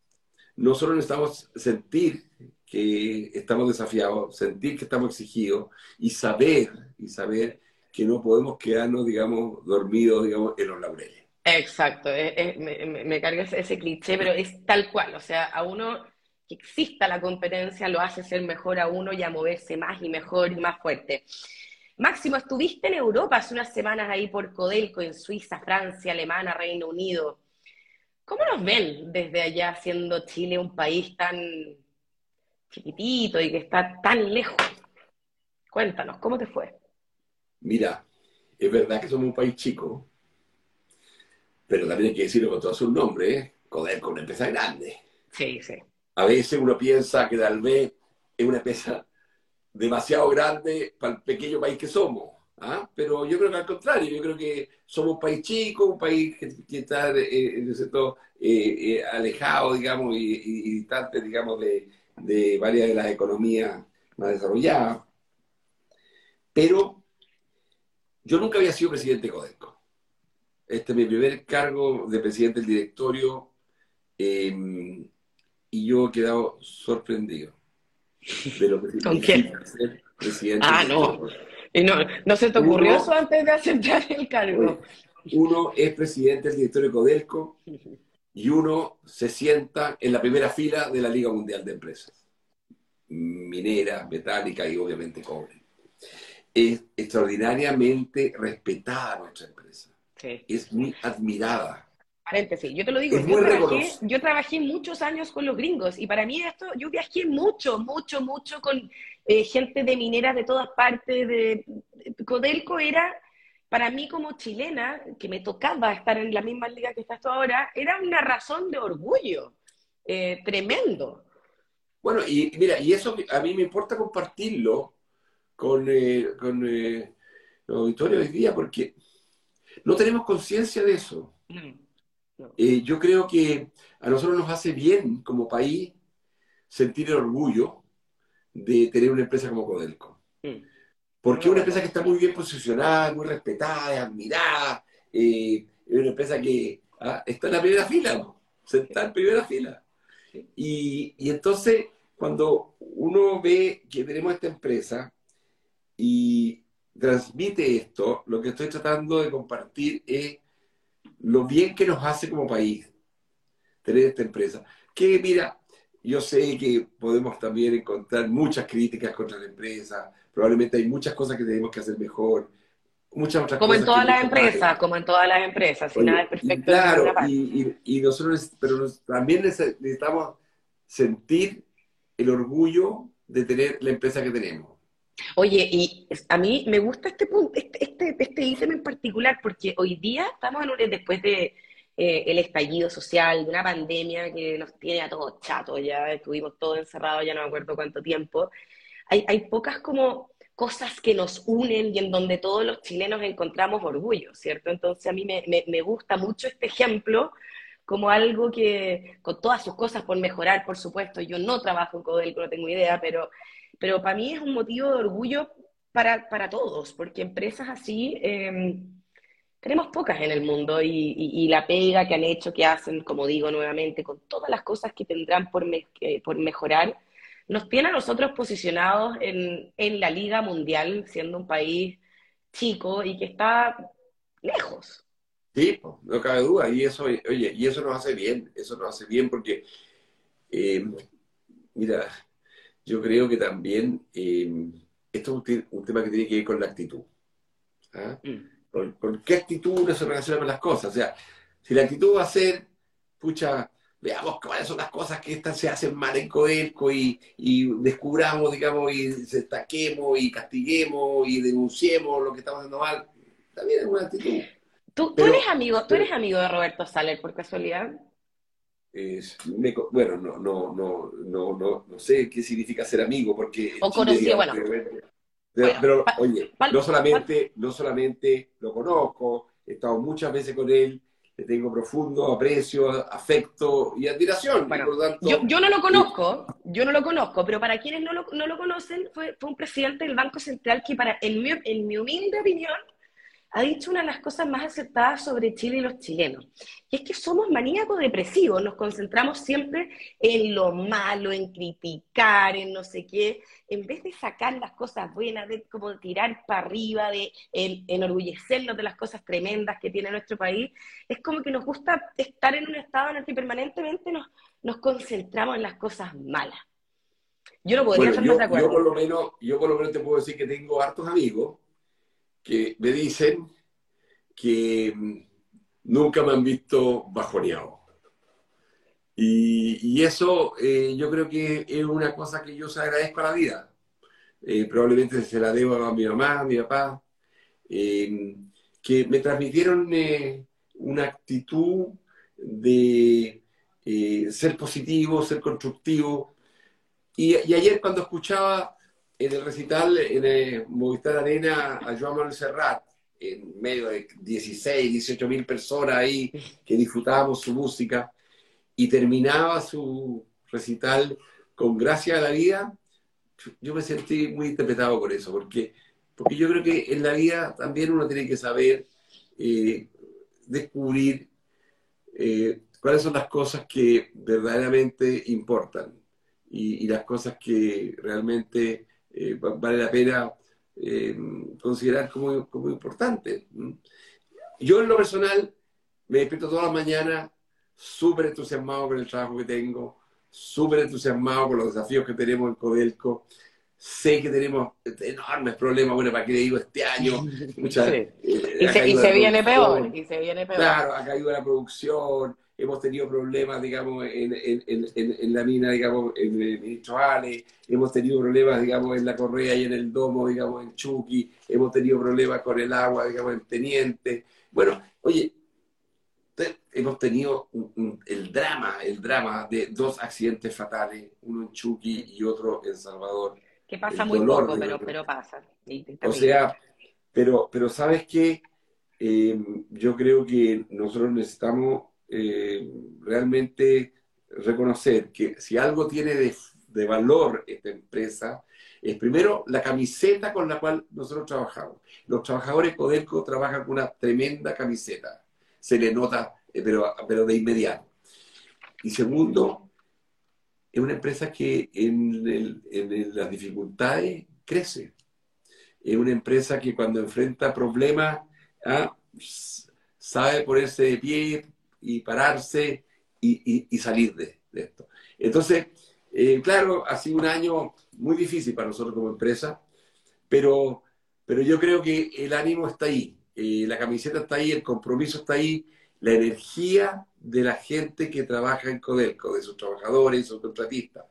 Nosotros necesitamos sentir que estamos desafiados, sentir que estamos exigidos y saber, y saber que no podemos quedarnos, digamos, dormidos, digamos, en los laureles. Exacto, me, me, carga ese, cliché, pero es tal cual, o sea, a uno que exista la competencia lo hace ser mejor a uno y a moverse más y mejor y más fuerte. Máximo, estuviste en Europa hace unas semanas ahí por Codelco, en Suiza, Francia, Alemania, Reino Unido. ¿Cómo nos ven desde allá, siendo Chile un país tan chiquitito y que está tan lejos? Cuéntanos, ¿cómo te fue? Mira, es verdad que somos un país chico, pero también hay que decirlo con todo su nombre, ¿eh? Codelco, una empresa grande. Sí, sí. A veces uno piensa que tal vez es una empresa demasiado grande para el pequeño país que somos. ¿ah? Pero yo creo que al contrario, yo creo que somos un país chico, un país que, está eh, en cierto, eh, alejado, digamos, y, distante, digamos, de, de varias de las economías más desarrolladas. Pero yo nunca había sido presidente de Codelco. Este es mi primer cargo de presidente del directorio em, y yo he quedado sorprendido de lo que ¿Con quién? ser presidente. Ah, no. Y no, ¿No se te ocurrió eso antes de aceptar el cargo? Uno es presidente del directorio de Codelco y uno se sienta en la primera fila de la Liga Mundial de Empresas. Minera, metálica y obviamente cobre es extraordinariamente respetada nuestra empresa. Es muy admirada. Paréntesis, yo te lo digo, yo trabajé, muchos años con los gringos y para mí esto, yo viajé mucho, mucho, mucho con eh, gente de mineras de todas partes. De, Codelco era, para mí como chilena, que me tocaba estar en la misma liga que estás tú ahora, era una razón de orgullo eh, tremendo. Bueno, y mira, y eso a mí me importa compartirlo con, eh, con eh, los auditorios hoy día porque no tenemos conciencia de eso. Eh, yo creo que a nosotros nos hace bien como país sentir el orgullo de tener una empresa como Codelco. Porque es una empresa que está muy bien posicionada, muy respetada, admirada, es una empresa que ah, está en la primera fila, está en primera fila. Y, y entonces, cuando uno ve que tenemos esta empresa, y transmite esto, lo que estoy tratando de compartir es lo bien que nos hace como país tener esta empresa. Que mira, yo sé que podemos también encontrar muchas críticas contra la empresa, probablemente hay muchas cosas que tenemos que hacer mejor, muchas otras como En todas las empresas, como en todas las empresas, si nada es perfecto. Claro, y, y, nosotros, pero también necesitamos sentir el orgullo de tener la empresa que tenemos. Oye, y a mí me gusta este punto, este, este, este ítem en particular, porque hoy día estamos en después de eh, el estallido social, de una pandemia que nos tiene a todos chatos, ya estuvimos todos encerrados, ya no me acuerdo cuánto tiempo. Hay, hay pocas como cosas que nos unen y en donde todos los chilenos encontramos orgullo, ¿cierto? Entonces a mí me, me, gusta mucho este ejemplo como algo que, con todas sus cosas por mejorar, por supuesto, yo no trabajo en Codelco, no tengo idea, pero, pero para mí es un motivo de orgullo para, para todos, porque empresas así eh, tenemos pocas en el mundo y, y, la pega que han hecho, que hacen, como digo nuevamente, con todas las cosas que tendrán por, eh, por mejorar, nos tiene a nosotros posicionados en, en la Liga Mundial, siendo un país chico y que está lejos. Sí, no cabe duda, y eso, oye, y eso nos hace bien, eso nos hace bien porque, eh, mira, yo creo que también eh, esto es un, tema que tiene que ver con la actitud. ¿ah? Mm. Con, qué actitud uno se relaciona con las cosas. O sea, si la actitud va a ser, pucha, veamos cuáles son las cosas que estas se hacen mal en Codelco y, descubramos, digamos, y destaquemos y castiguemos y denunciemos lo que estamos haciendo mal. También es una actitud. ¿Tú, eres amigo, ¿Tú eres amigo de Roberto Saler por casualidad? bueno, no, no, no, no, no, sé qué significa ser amigo, porque... O conocido, bueno. Pero, oye, no, solamente, no solamente lo conozco, he estado muchas veces con él, le tengo profundo aprecio, afecto y admiración. yo, no lo conozco, yo no lo conozco, pero para quienes no lo, no lo conocen, fue, fue, un presidente del Banco Central que, para, en mi, en mi humilde opinión, ha dicho una de las cosas más aceptadas sobre Chile y los chilenos. Y es que somos maníacos depresivos, nos concentramos siempre en lo malo, en criticar, en no sé qué, en vez de sacar las cosas buenas, de como tirar para arriba, de enorgullecernos de las cosas tremendas que tiene nuestro país, es como que nos gusta estar en un estado en el que permanentemente nos, nos concentramos en las cosas malas. Yo no podría estar más de acuerdo. Yo por, lo menos, yo por lo menos te puedo decir que tengo hartos amigos que me dicen que mm, nunca me han visto bajoneado. Y, eso eh, yo creo que es una cosa que yo se agradezco a la vida. Eh, probablemente se la debo a mi mamá, a mi papá, eh, que me transmitieron una actitud de ser positivo, ser constructivo. Y, y ayer cuando escuchaba en el recital en el Movistar Arena a Joan Manuel Serrat, en medio de 16, 18 mil personas ahí que disfrutábamos su música, y terminaba su recital con Gracia a la vida, yo me sentí muy interpretado por eso, porque, porque yo creo que en la vida también uno tiene que saber eh, descubrir eh, cuáles son las cosas que verdaderamente importan y las cosas que realmente eh, vale la pena eh, considerar como, como importante. Yo en lo personal me despierto todas las mañanas súper entusiasmado con el trabajo que tengo, súper entusiasmado con los desafíos que tenemos en Codelco. Sé que tenemos enormes problemas, bueno, ¿para qué le digo este año? Eh, y, se, y se viene peor, y se viene peor. Claro, ha caído la producción, hemos tenido problemas, digamos, en, en, en, la mina, digamos, en el ministro Ale, hemos tenido problemas, digamos, en la Correa y en el Domo, digamos, en Chucky, hemos tenido problemas con el agua, digamos, en Teniente. Bueno, oye, hemos tenido el drama, el drama de dos accidentes fatales, uno en Chucky y otro en Salvador. Que pasa muy poco, pero, pero pasa. O sea, pero, pero sabes qué, eh, yo creo que nosotros necesitamos eh, realmente reconocer que si algo tiene de, valor esta empresa, es primero la camiseta con la cual nosotros trabajamos. Los trabajadores Codelco trabajan con una tremenda camiseta. Se le nota, eh, pero, pero de inmediato. Y segundo, es una empresa que en, las dificultades crece. Es una empresa que cuando enfrenta problemas ah, sabe ponerse de pie, y pararse y, salir de, esto. Entonces, eh, claro, ha sido un año muy difícil para nosotros como empresa, pero, pero yo creo que el ánimo está ahí, eh, la camiseta está ahí, el compromiso está ahí, la energía de la gente que trabaja en Codelco, de sus trabajadores, sus contratistas.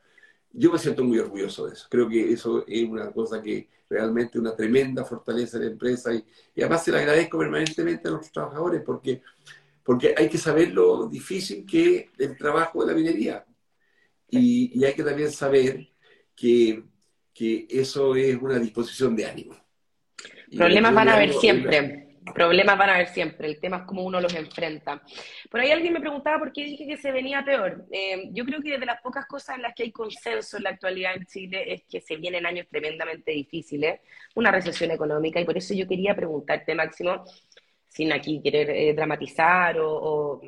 Yo me siento muy orgulloso de eso. Creo que eso es una cosa que realmente una tremenda fortaleza de la empresa y, además se le agradezco permanentemente a los trabajadores porque porque hay que saber lo difícil que es el trabajo de la minería. Y, hay que también saber que, que eso es una disposición de ánimo. Problemas van a haber siempre. Problemas van a haber siempre, el tema es cómo uno los enfrenta. Por ahí alguien me preguntaba por qué dije que se venía peor. Eh, yo creo que de las pocas cosas en las que hay consenso en la actualidad en Chile es que se vienen años tremendamente difíciles, una recesión económica, y por eso yo quería preguntarte, Máximo, sin aquí querer eh, dramatizar o,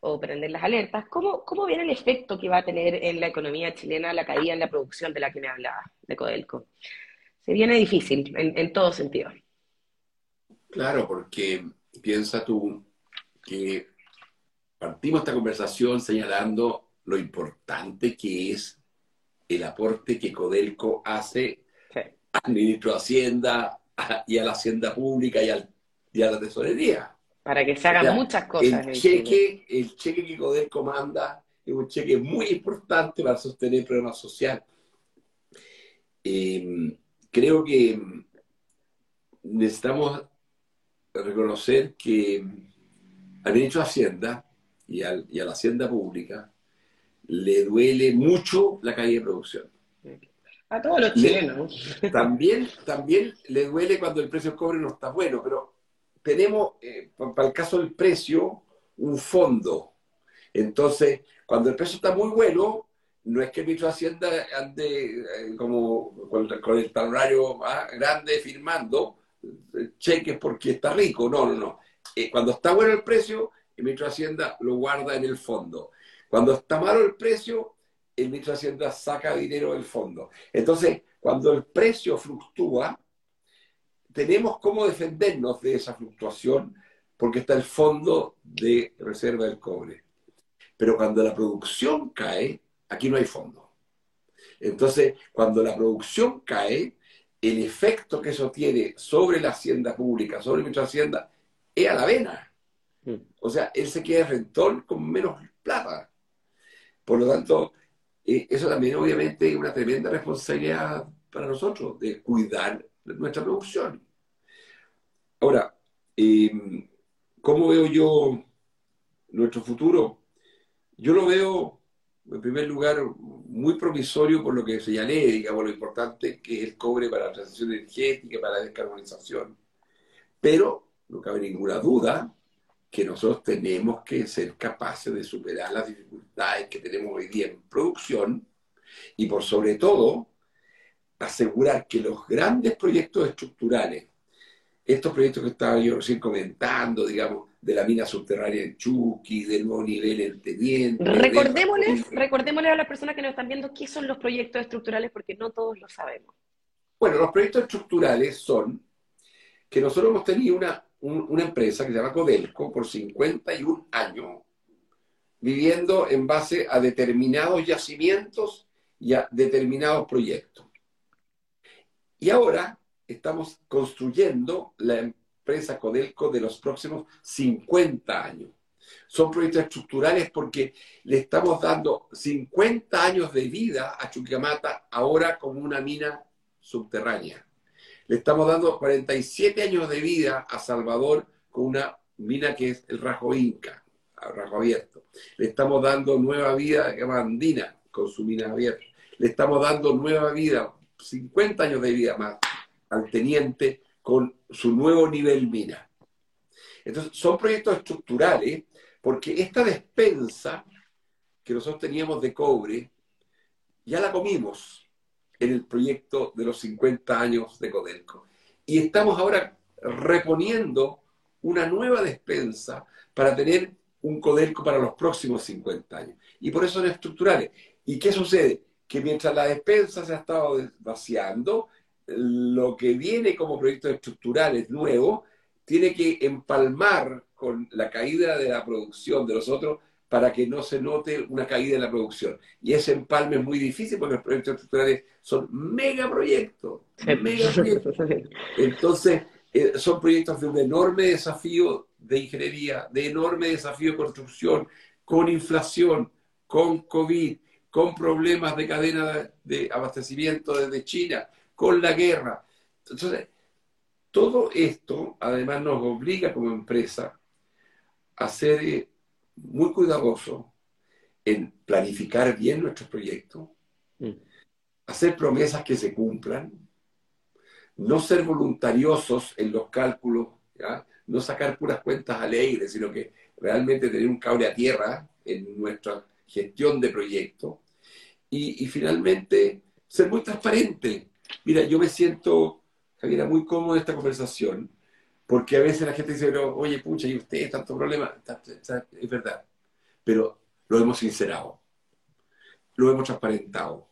o, prender las alertas, ¿cómo, ¿cómo viene el efecto que va a tener en la economía chilena la caída en la producción de la que me hablaba, de Codelco? Se viene difícil en, en todo sentido. Claro, porque piensa tú que partimos esta conversación señalando lo importante que es el aporte que Codelco hace al ministro de Hacienda y a la Hacienda Pública y, a la tesorería. Para que se hagan muchas cosas. El cheque, el cheque que Codelco manda es un cheque muy importante para sostener el problema social. Eh, creo que necesitamos reconocer que al ministro de Hacienda y, a la Hacienda Pública le duele mucho la caída de producción. A todos los chilenos. también, también le duele cuando el precio del cobre no está bueno, pero tenemos, eh, para el caso del precio, un fondo. Entonces, cuando el precio está muy bueno, no es que el ministro Hacienda ande eh, como con, el talonario más grande firmando, cheques porque está rico. No, no, no. Eh, cuando está bueno el precio, el ministro Hacienda lo guarda en el fondo. Cuando está malo el precio, el ministro Hacienda saca dinero del fondo. Entonces, cuando el precio fluctúa, tenemos cómo defendernos de esa fluctuación porque está el fondo de reserva del cobre. Pero cuando la producción cae, aquí no hay fondo. Entonces, cuando la producción cae, el efecto que eso tiene sobre la hacienda pública, sobre de Hacienda, es a la vena. Mm. O sea, él se queda rentón con menos plata. Por lo tanto, eh, eso también obviamente es una tremenda responsabilidad para nosotros, de cuidar nuestra producción. Ahora, em, ¿cómo veo yo nuestro futuro? Yo lo veo en primer lugar, muy promisorio por lo que señalé, digamos, lo importante que es el cobre para la transición energética, para la descarbonización. Pero no cabe ninguna duda que nosotros tenemos que ser capaces de superar las dificultades que tenemos hoy día en producción y por sobre todo asegurar que los grandes proyectos estructurales, estos proyectos que estaba yo recién comentando, digamos, de la mina subterránea en Chucky, del nuevo nivel en Teniente. Recordémosle, a las personas que nos están viendo qué son los proyectos estructurales, porque no todos lo sabemos. Bueno, los proyectos estructurales son que nosotros hemos tenido una, una empresa que se llama Codelco por 51 años, viviendo en base a determinados yacimientos y a determinados proyectos. Y ahora estamos construyendo la, empresa Codelco de los próximos 50 años. Son proyectos estructurales porque le estamos dando 50 años de vida a Chuquicamata ahora como una mina subterránea. Le estamos dando 47 años de vida a Salvador con una mina que es el Rajo Inca, Rajo Abierto. Le estamos dando nueva vida a Andina con su mina abierta. Le estamos dando nueva vida, 50 años de vida más al teniente con su nuevo nivel mina. Entonces, son proyectos estructurales porque esta despensa que nosotros teníamos de cobre, ya la comimos en el proyecto de los 50 años de Codelco. Y estamos ahora reponiendo una nueva despensa para tener un Codelco para los próximos 50 años. Y por eso son estructurales. ¿Y qué sucede? Que mientras la despensa se ha estado vaciando, lo que viene como proyectos estructurales nuevos tiene que empalmar con la caída de la producción de los otros para que no se note una caída en la producción. Y ese empalme es muy difícil porque los proyectos estructurales son megaproyectos. proyectos. Entonces, eh, son proyectos de un enorme desafío de ingeniería, de enorme desafío de construcción, con inflación, con COVID, con problemas de cadena de abastecimiento desde China con la guerra. Entonces, todo esto además nos obliga como empresa a ser eh, muy cuidadosos en planificar bien nuestros proyectos, mm. hacer promesas que se cumplan, no ser voluntariosos en los cálculos, no sacar puras cuentas alegres, sino que realmente tener un cable a tierra en nuestra gestión de proyectos. Y, finalmente, ser muy transparente. Mira, yo me siento, Javiera, muy cómodo en esta conversación, porque a veces la gente dice, oye, pucha, ¿y usted tanto problema? Es verdad, pero lo hemos sincerado, lo hemos transparentado.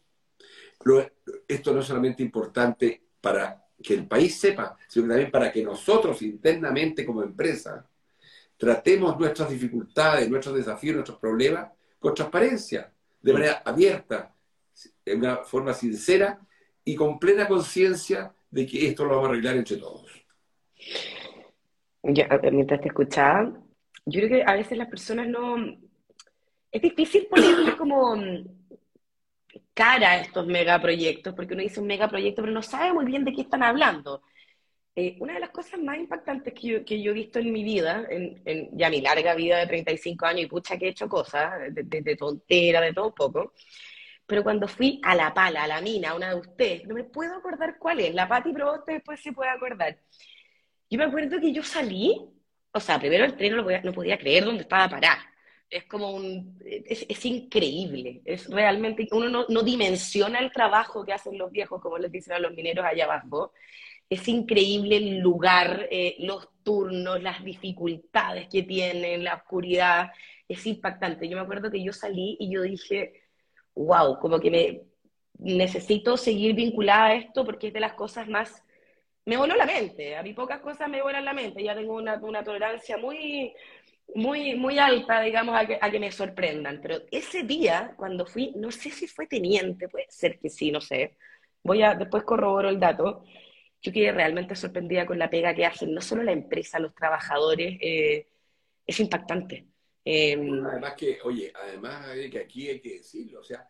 esto no es solamente importante para que el país sepa, sino también para que nosotros internamente como empresa tratemos nuestras dificultades, nuestros desafíos, nuestros problemas con transparencia, de manera abierta, de una forma sincera y con plena conciencia de que esto lo vamos a arreglar entre todos. Ya, mientras te escuchaba, yo creo que a veces las personas no... Es difícil ponerle como cara a estos megaproyectos, porque uno dice un megaproyecto, pero no sabe muy bien de qué están hablando. Eh, una de las cosas más impactantes que yo, que yo he visto en mi vida, en, ya mi larga vida de 35 años, y pucha que he hecho cosas, de, tontera, de todo poco, pero cuando fui a La Pala, a la mina, una de ustedes, no me puedo acordar cuál es, la Pati usted después se puede acordar. Yo me acuerdo que yo salí, o sea, primero el tren no, podía, no podía creer dónde estaba parado es como un, es, increíble, es realmente, uno no, no, dimensiona el trabajo que hacen los viejos, como les dicen a los mineros allá abajo, es increíble el lugar, eh, los turnos, las dificultades que tienen, la oscuridad, es impactante. Yo me acuerdo que yo salí y yo dije, wow, como que me necesito seguir vinculada a esto porque es de las cosas más, me voló la mente, a mí pocas cosas me vuelan la mente, ya tengo una, una tolerancia muy, muy, muy alta, digamos, a que, a que me sorprendan. Pero ese día, cuando fui, no sé si fue teniente, puede ser que sí, no sé, voy a, después corroboro el dato, yo quedé realmente sorprendida con la pega que hacen, no solo la empresa, los trabajadores, eh, es impactante. Em, además que, oye, además que aquí hay que decirlo, o sea,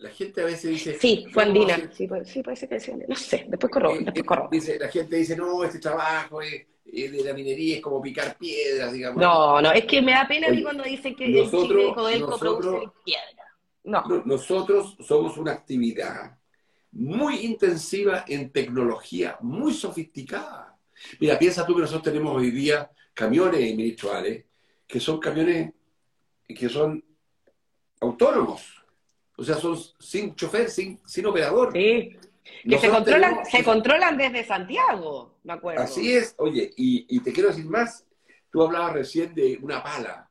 la gente a veces dice... Sí, fue andina, sí, puede, sí, puede ser que decía, no sé, después corroboro, después corroboro. Dice, la gente dice, no, este trabajo es de la minería es como picar piedras, digamos. No, no, es que me da pena a mí cuando dicen que nosotros, el Codelco produce piedra. No. Nosotros somos una actividad muy intensiva en tecnología, muy sofisticada. Mira, piensa tú que nosotros tenemos hoy día camiones ministeriales que son camiones que son autónomos. O sea, son sin chofer, sin, sin operador. Sí. Que se controlan, se controlan desde Santiago, me acuerdo. Así es, oye, y, te quiero decir más, tú hablabas recién de una pala.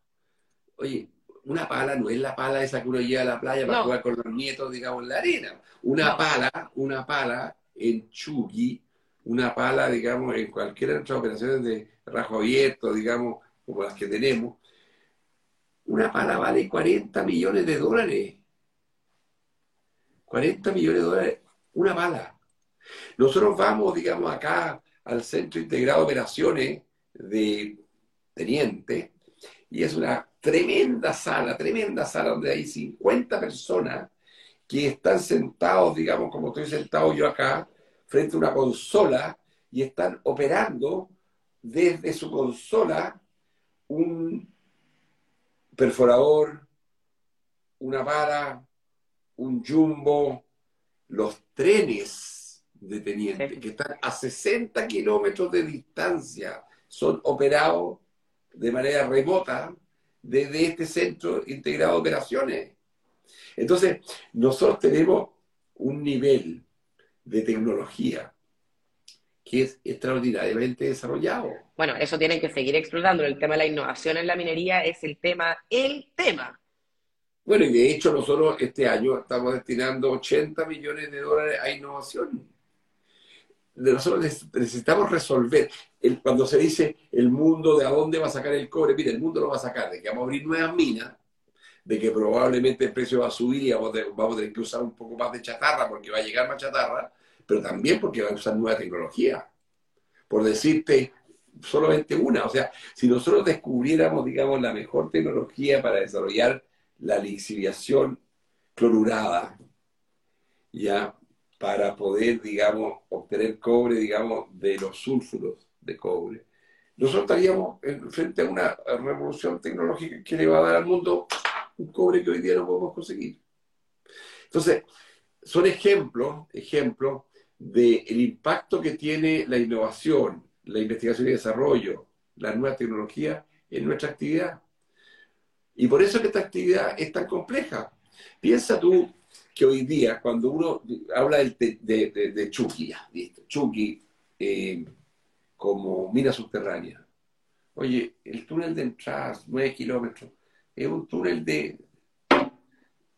Oye, una pala no es la pala esa que uno lleva a la playa para jugar con los nietos, digamos, en la arena. Una pala, una pala en Chugui, una pala, digamos, en cualquiera de nuestras operaciones de rajo abierto, digamos, como las que tenemos, una pala vale 40 millones de dólares. 40 millones de dólares una bala. Nosotros vamos, digamos, acá al Centro Integrado de Operaciones de Teniente, y es una tremenda sala, tremenda sala donde hay 50 personas que están sentados, digamos, como estoy sentado yo acá, frente a una consola y están operando desde su consola un perforador, una vara, un jumbo, los trenes de teniente, que están a 60 kilómetros de distancia, son operados de manera remota desde este centro integrado de operaciones. Entonces, nosotros tenemos un nivel de tecnología que es extraordinariamente desarrollado. Bueno, eso tienen que seguir explotando. El tema de la innovación en la minería es el tema, el tema. Bueno, y de hecho nosotros este año estamos destinando 80 millones de dólares a innovación. Nosotros necesitamos resolver, cuando se dice el mundo de a dónde va a sacar el cobre, mire, el mundo lo va a sacar de que vamos a abrir nuevas minas, de que probablemente el precio va a subir y vamos a, tener que usar un poco más de chatarra porque va a llegar más chatarra, pero también porque va a usar nueva tecnología. Por decirte solamente una, o sea, si nosotros descubriéramos, digamos, la mejor tecnología para desarrollar la lixiviación clorurada, ya, para poder, digamos, obtener cobre, digamos, de los sulfuros de cobre. Nosotros estaríamos frente a una revolución tecnológica que le va a dar al mundo un cobre que hoy día no podemos conseguir. Entonces, son ejemplos, ejemplos del impacto que tiene la innovación, la investigación y desarrollo, la nueva tecnología en nuestra actividad. Y por eso que esta actividad es tan compleja. Piensa tú que hoy día, cuando uno habla de, de, de, Chucky, Chucky eh, como mina subterránea. Oye, el túnel de entrada, 9 kilómetros, es un túnel de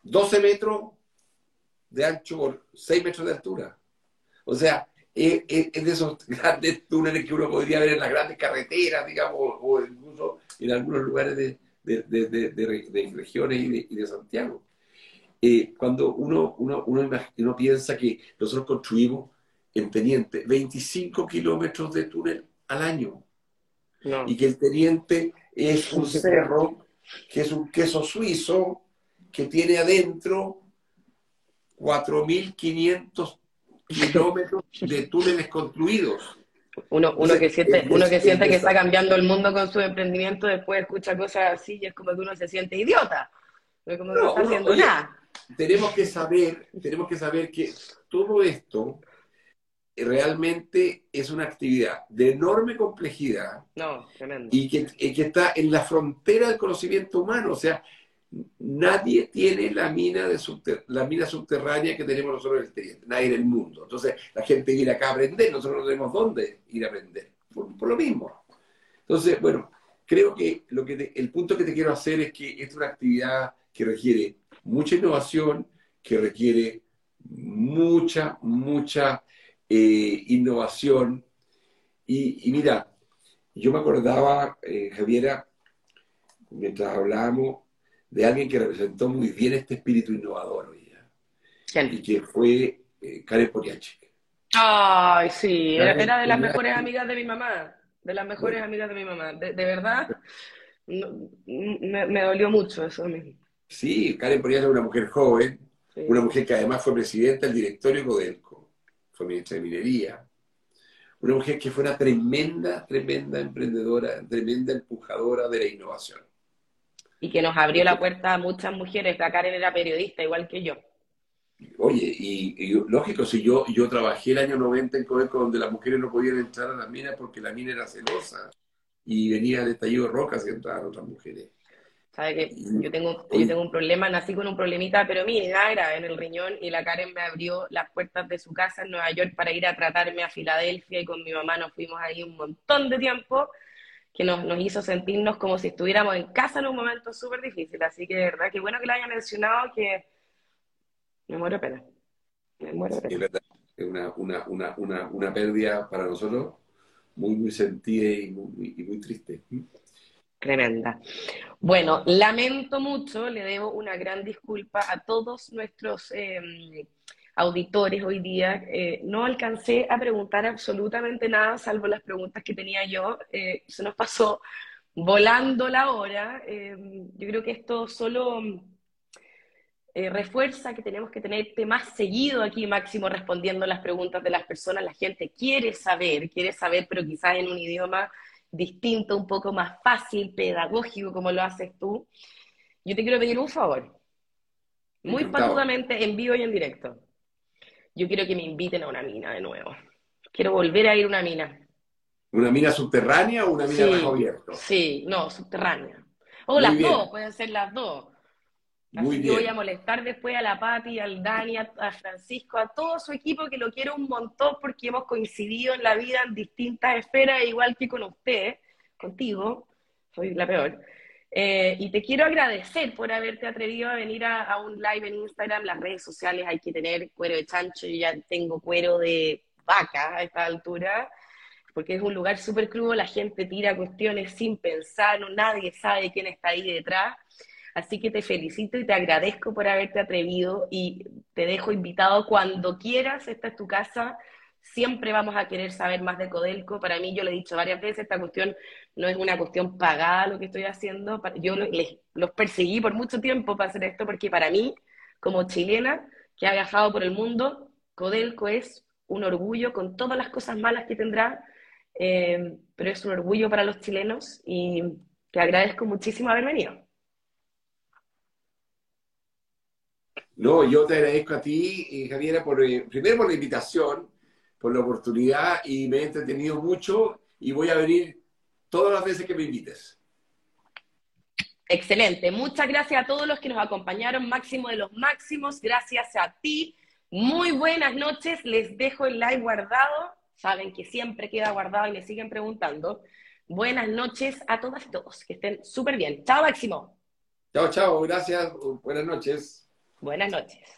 12 metros de ancho por 6 metros de altura. O sea, es, de esos grandes túneles que uno podría ver en las grandes carreteras, digamos, o incluso en algunos lugares de, de, regiones y de, Santiago. Eh, cuando uno, uno, uno, piensa que nosotros construimos en Teniente 25 kilómetros de túnel al año y que el Teniente es un cerro que es un queso suizo que tiene adentro 4.500 kilómetros de túneles construidos. Uno, uno que siente, uno que, siente que está cambiando el mundo con su emprendimiento, después escucha cosas así y es como que uno se siente idiota. Como no, está haciendo nada. Tenemos que saber, tenemos que saber que todo esto realmente es una actividad de enorme complejidad no, y, que, y que está en la frontera del conocimiento humano. O sea, nadie tiene la mina, de la mina subterránea que tenemos nosotros en el teniente, nadie en el mundo. Entonces, la gente viene acá a aprender, nosotros no tenemos dónde ir a aprender, por, lo mismo. Entonces, bueno, creo que, lo que el punto que te quiero hacer es que es una actividad que requiere mucha innovación, que requiere mucha, mucha eh, innovación. Y, mira, yo me acordaba, eh, Javiera, mientras hablábamos, de alguien que representó muy bien este espíritu innovador hoy día. Y que fue eh, Karen Poriachik. Ay, sí, era, de las mejores amigas de mi mamá, de las mejores amigas de mi mamá. De, verdad, me, dolió mucho eso mismo. Sí, Karen Poriachik era una mujer joven, una mujer que además fue presidenta del directorio Codelco, fue ministra de Minería, una mujer que fue una tremenda, tremenda emprendedora, tremenda empujadora de la innovación y que nos abrió la puerta a muchas mujeres. La Karen era periodista, igual que yo. Oye, y, lógico, si yo, yo trabajé el año 90 en Codelco donde las mujeres no podían entrar a las minas porque la mina era celosa y venía de estallido de rocas y entraban otras mujeres. ¿Sabe que yo tengo, yo tengo un problema, nací con un problemita, pero mira, era en el riñón y la Karen me abrió las puertas de su casa en Nueva York para ir a tratarme a Filadelfia y con mi mamá nos fuimos ahí un montón de tiempo que nos, nos, hizo sentirnos como si estuviéramos en casa en un momento súper difícil. Así que de verdad, qué bueno que lo haya mencionado, que me muero pena. Me muero pena. Es una, una, una, una, una pérdida para nosotros muy, muy sentida y muy, y muy triste. Tremenda. Bueno, lamento mucho, le debo una gran disculpa a todos nuestros eh, auditores hoy día, eh, no alcancé a preguntar absolutamente nada, salvo las preguntas que tenía yo. Eh, se nos pasó volando la hora. Eh, yo creo que esto solo refuerza que tenemos que tenerte más seguido aquí, Máximo, respondiendo las preguntas de las personas. La gente quiere saber, quiere saber, pero quizás en un idioma distinto, un poco más fácil, pedagógico, como lo haces tú. Yo te quiero pedir un favor, muy patudamente, en vivo y en directo yo quiero que me inviten a una mina de nuevo. Quiero volver a ir a una mina. ¿Una mina subterránea o una mina sí, bajo abierto? Sí, no, subterránea. O las dos, pueden ser las dos. Así que voy a molestar después a la Pati, al Dani, a, Francisco, a todo su equipo que lo quiero un montón porque hemos coincidido en la vida en distintas esferas, igual que con usted, contigo, soy la peor. Eh, y te quiero agradecer por haberte atrevido a venir a, un live en Instagram. Las redes sociales hay que tener cuero de chancho. Yo ya tengo cuero de vaca a esta altura, porque es un lugar súper crudo. La gente tira cuestiones sin pensar, no, nadie sabe quién está ahí detrás. Así que te felicito y te agradezco por haberte atrevido y te dejo invitado cuando quieras. Esta es tu casa siempre vamos a querer saber más de Codelco. Para mí, yo le he dicho varias veces, esta cuestión no es una cuestión pagada lo que estoy haciendo. Yo los perseguí por mucho tiempo para hacer esto, porque para mí, como chilena que ha viajado por el mundo, Codelco es un orgullo con todas las cosas malas que tendrá, eh, pero es un orgullo para los chilenos y te agradezco muchísimo haber venido. No, yo te agradezco a ti, Javiera, por, eh, primero por la invitación, por la oportunidad y me he entretenido mucho y voy a venir todas las veces que me invites. Excelente. Muchas gracias a todos los que nos acompañaron. Máximo de los máximos. Gracias a ti. Muy buenas noches. Les dejo el live guardado. Saben que siempre queda guardado y me siguen preguntando. Buenas noches a todas y todos. Que estén súper bien. Chao, Máximo. Chao, chao. Gracias. Buenas noches. Buenas noches.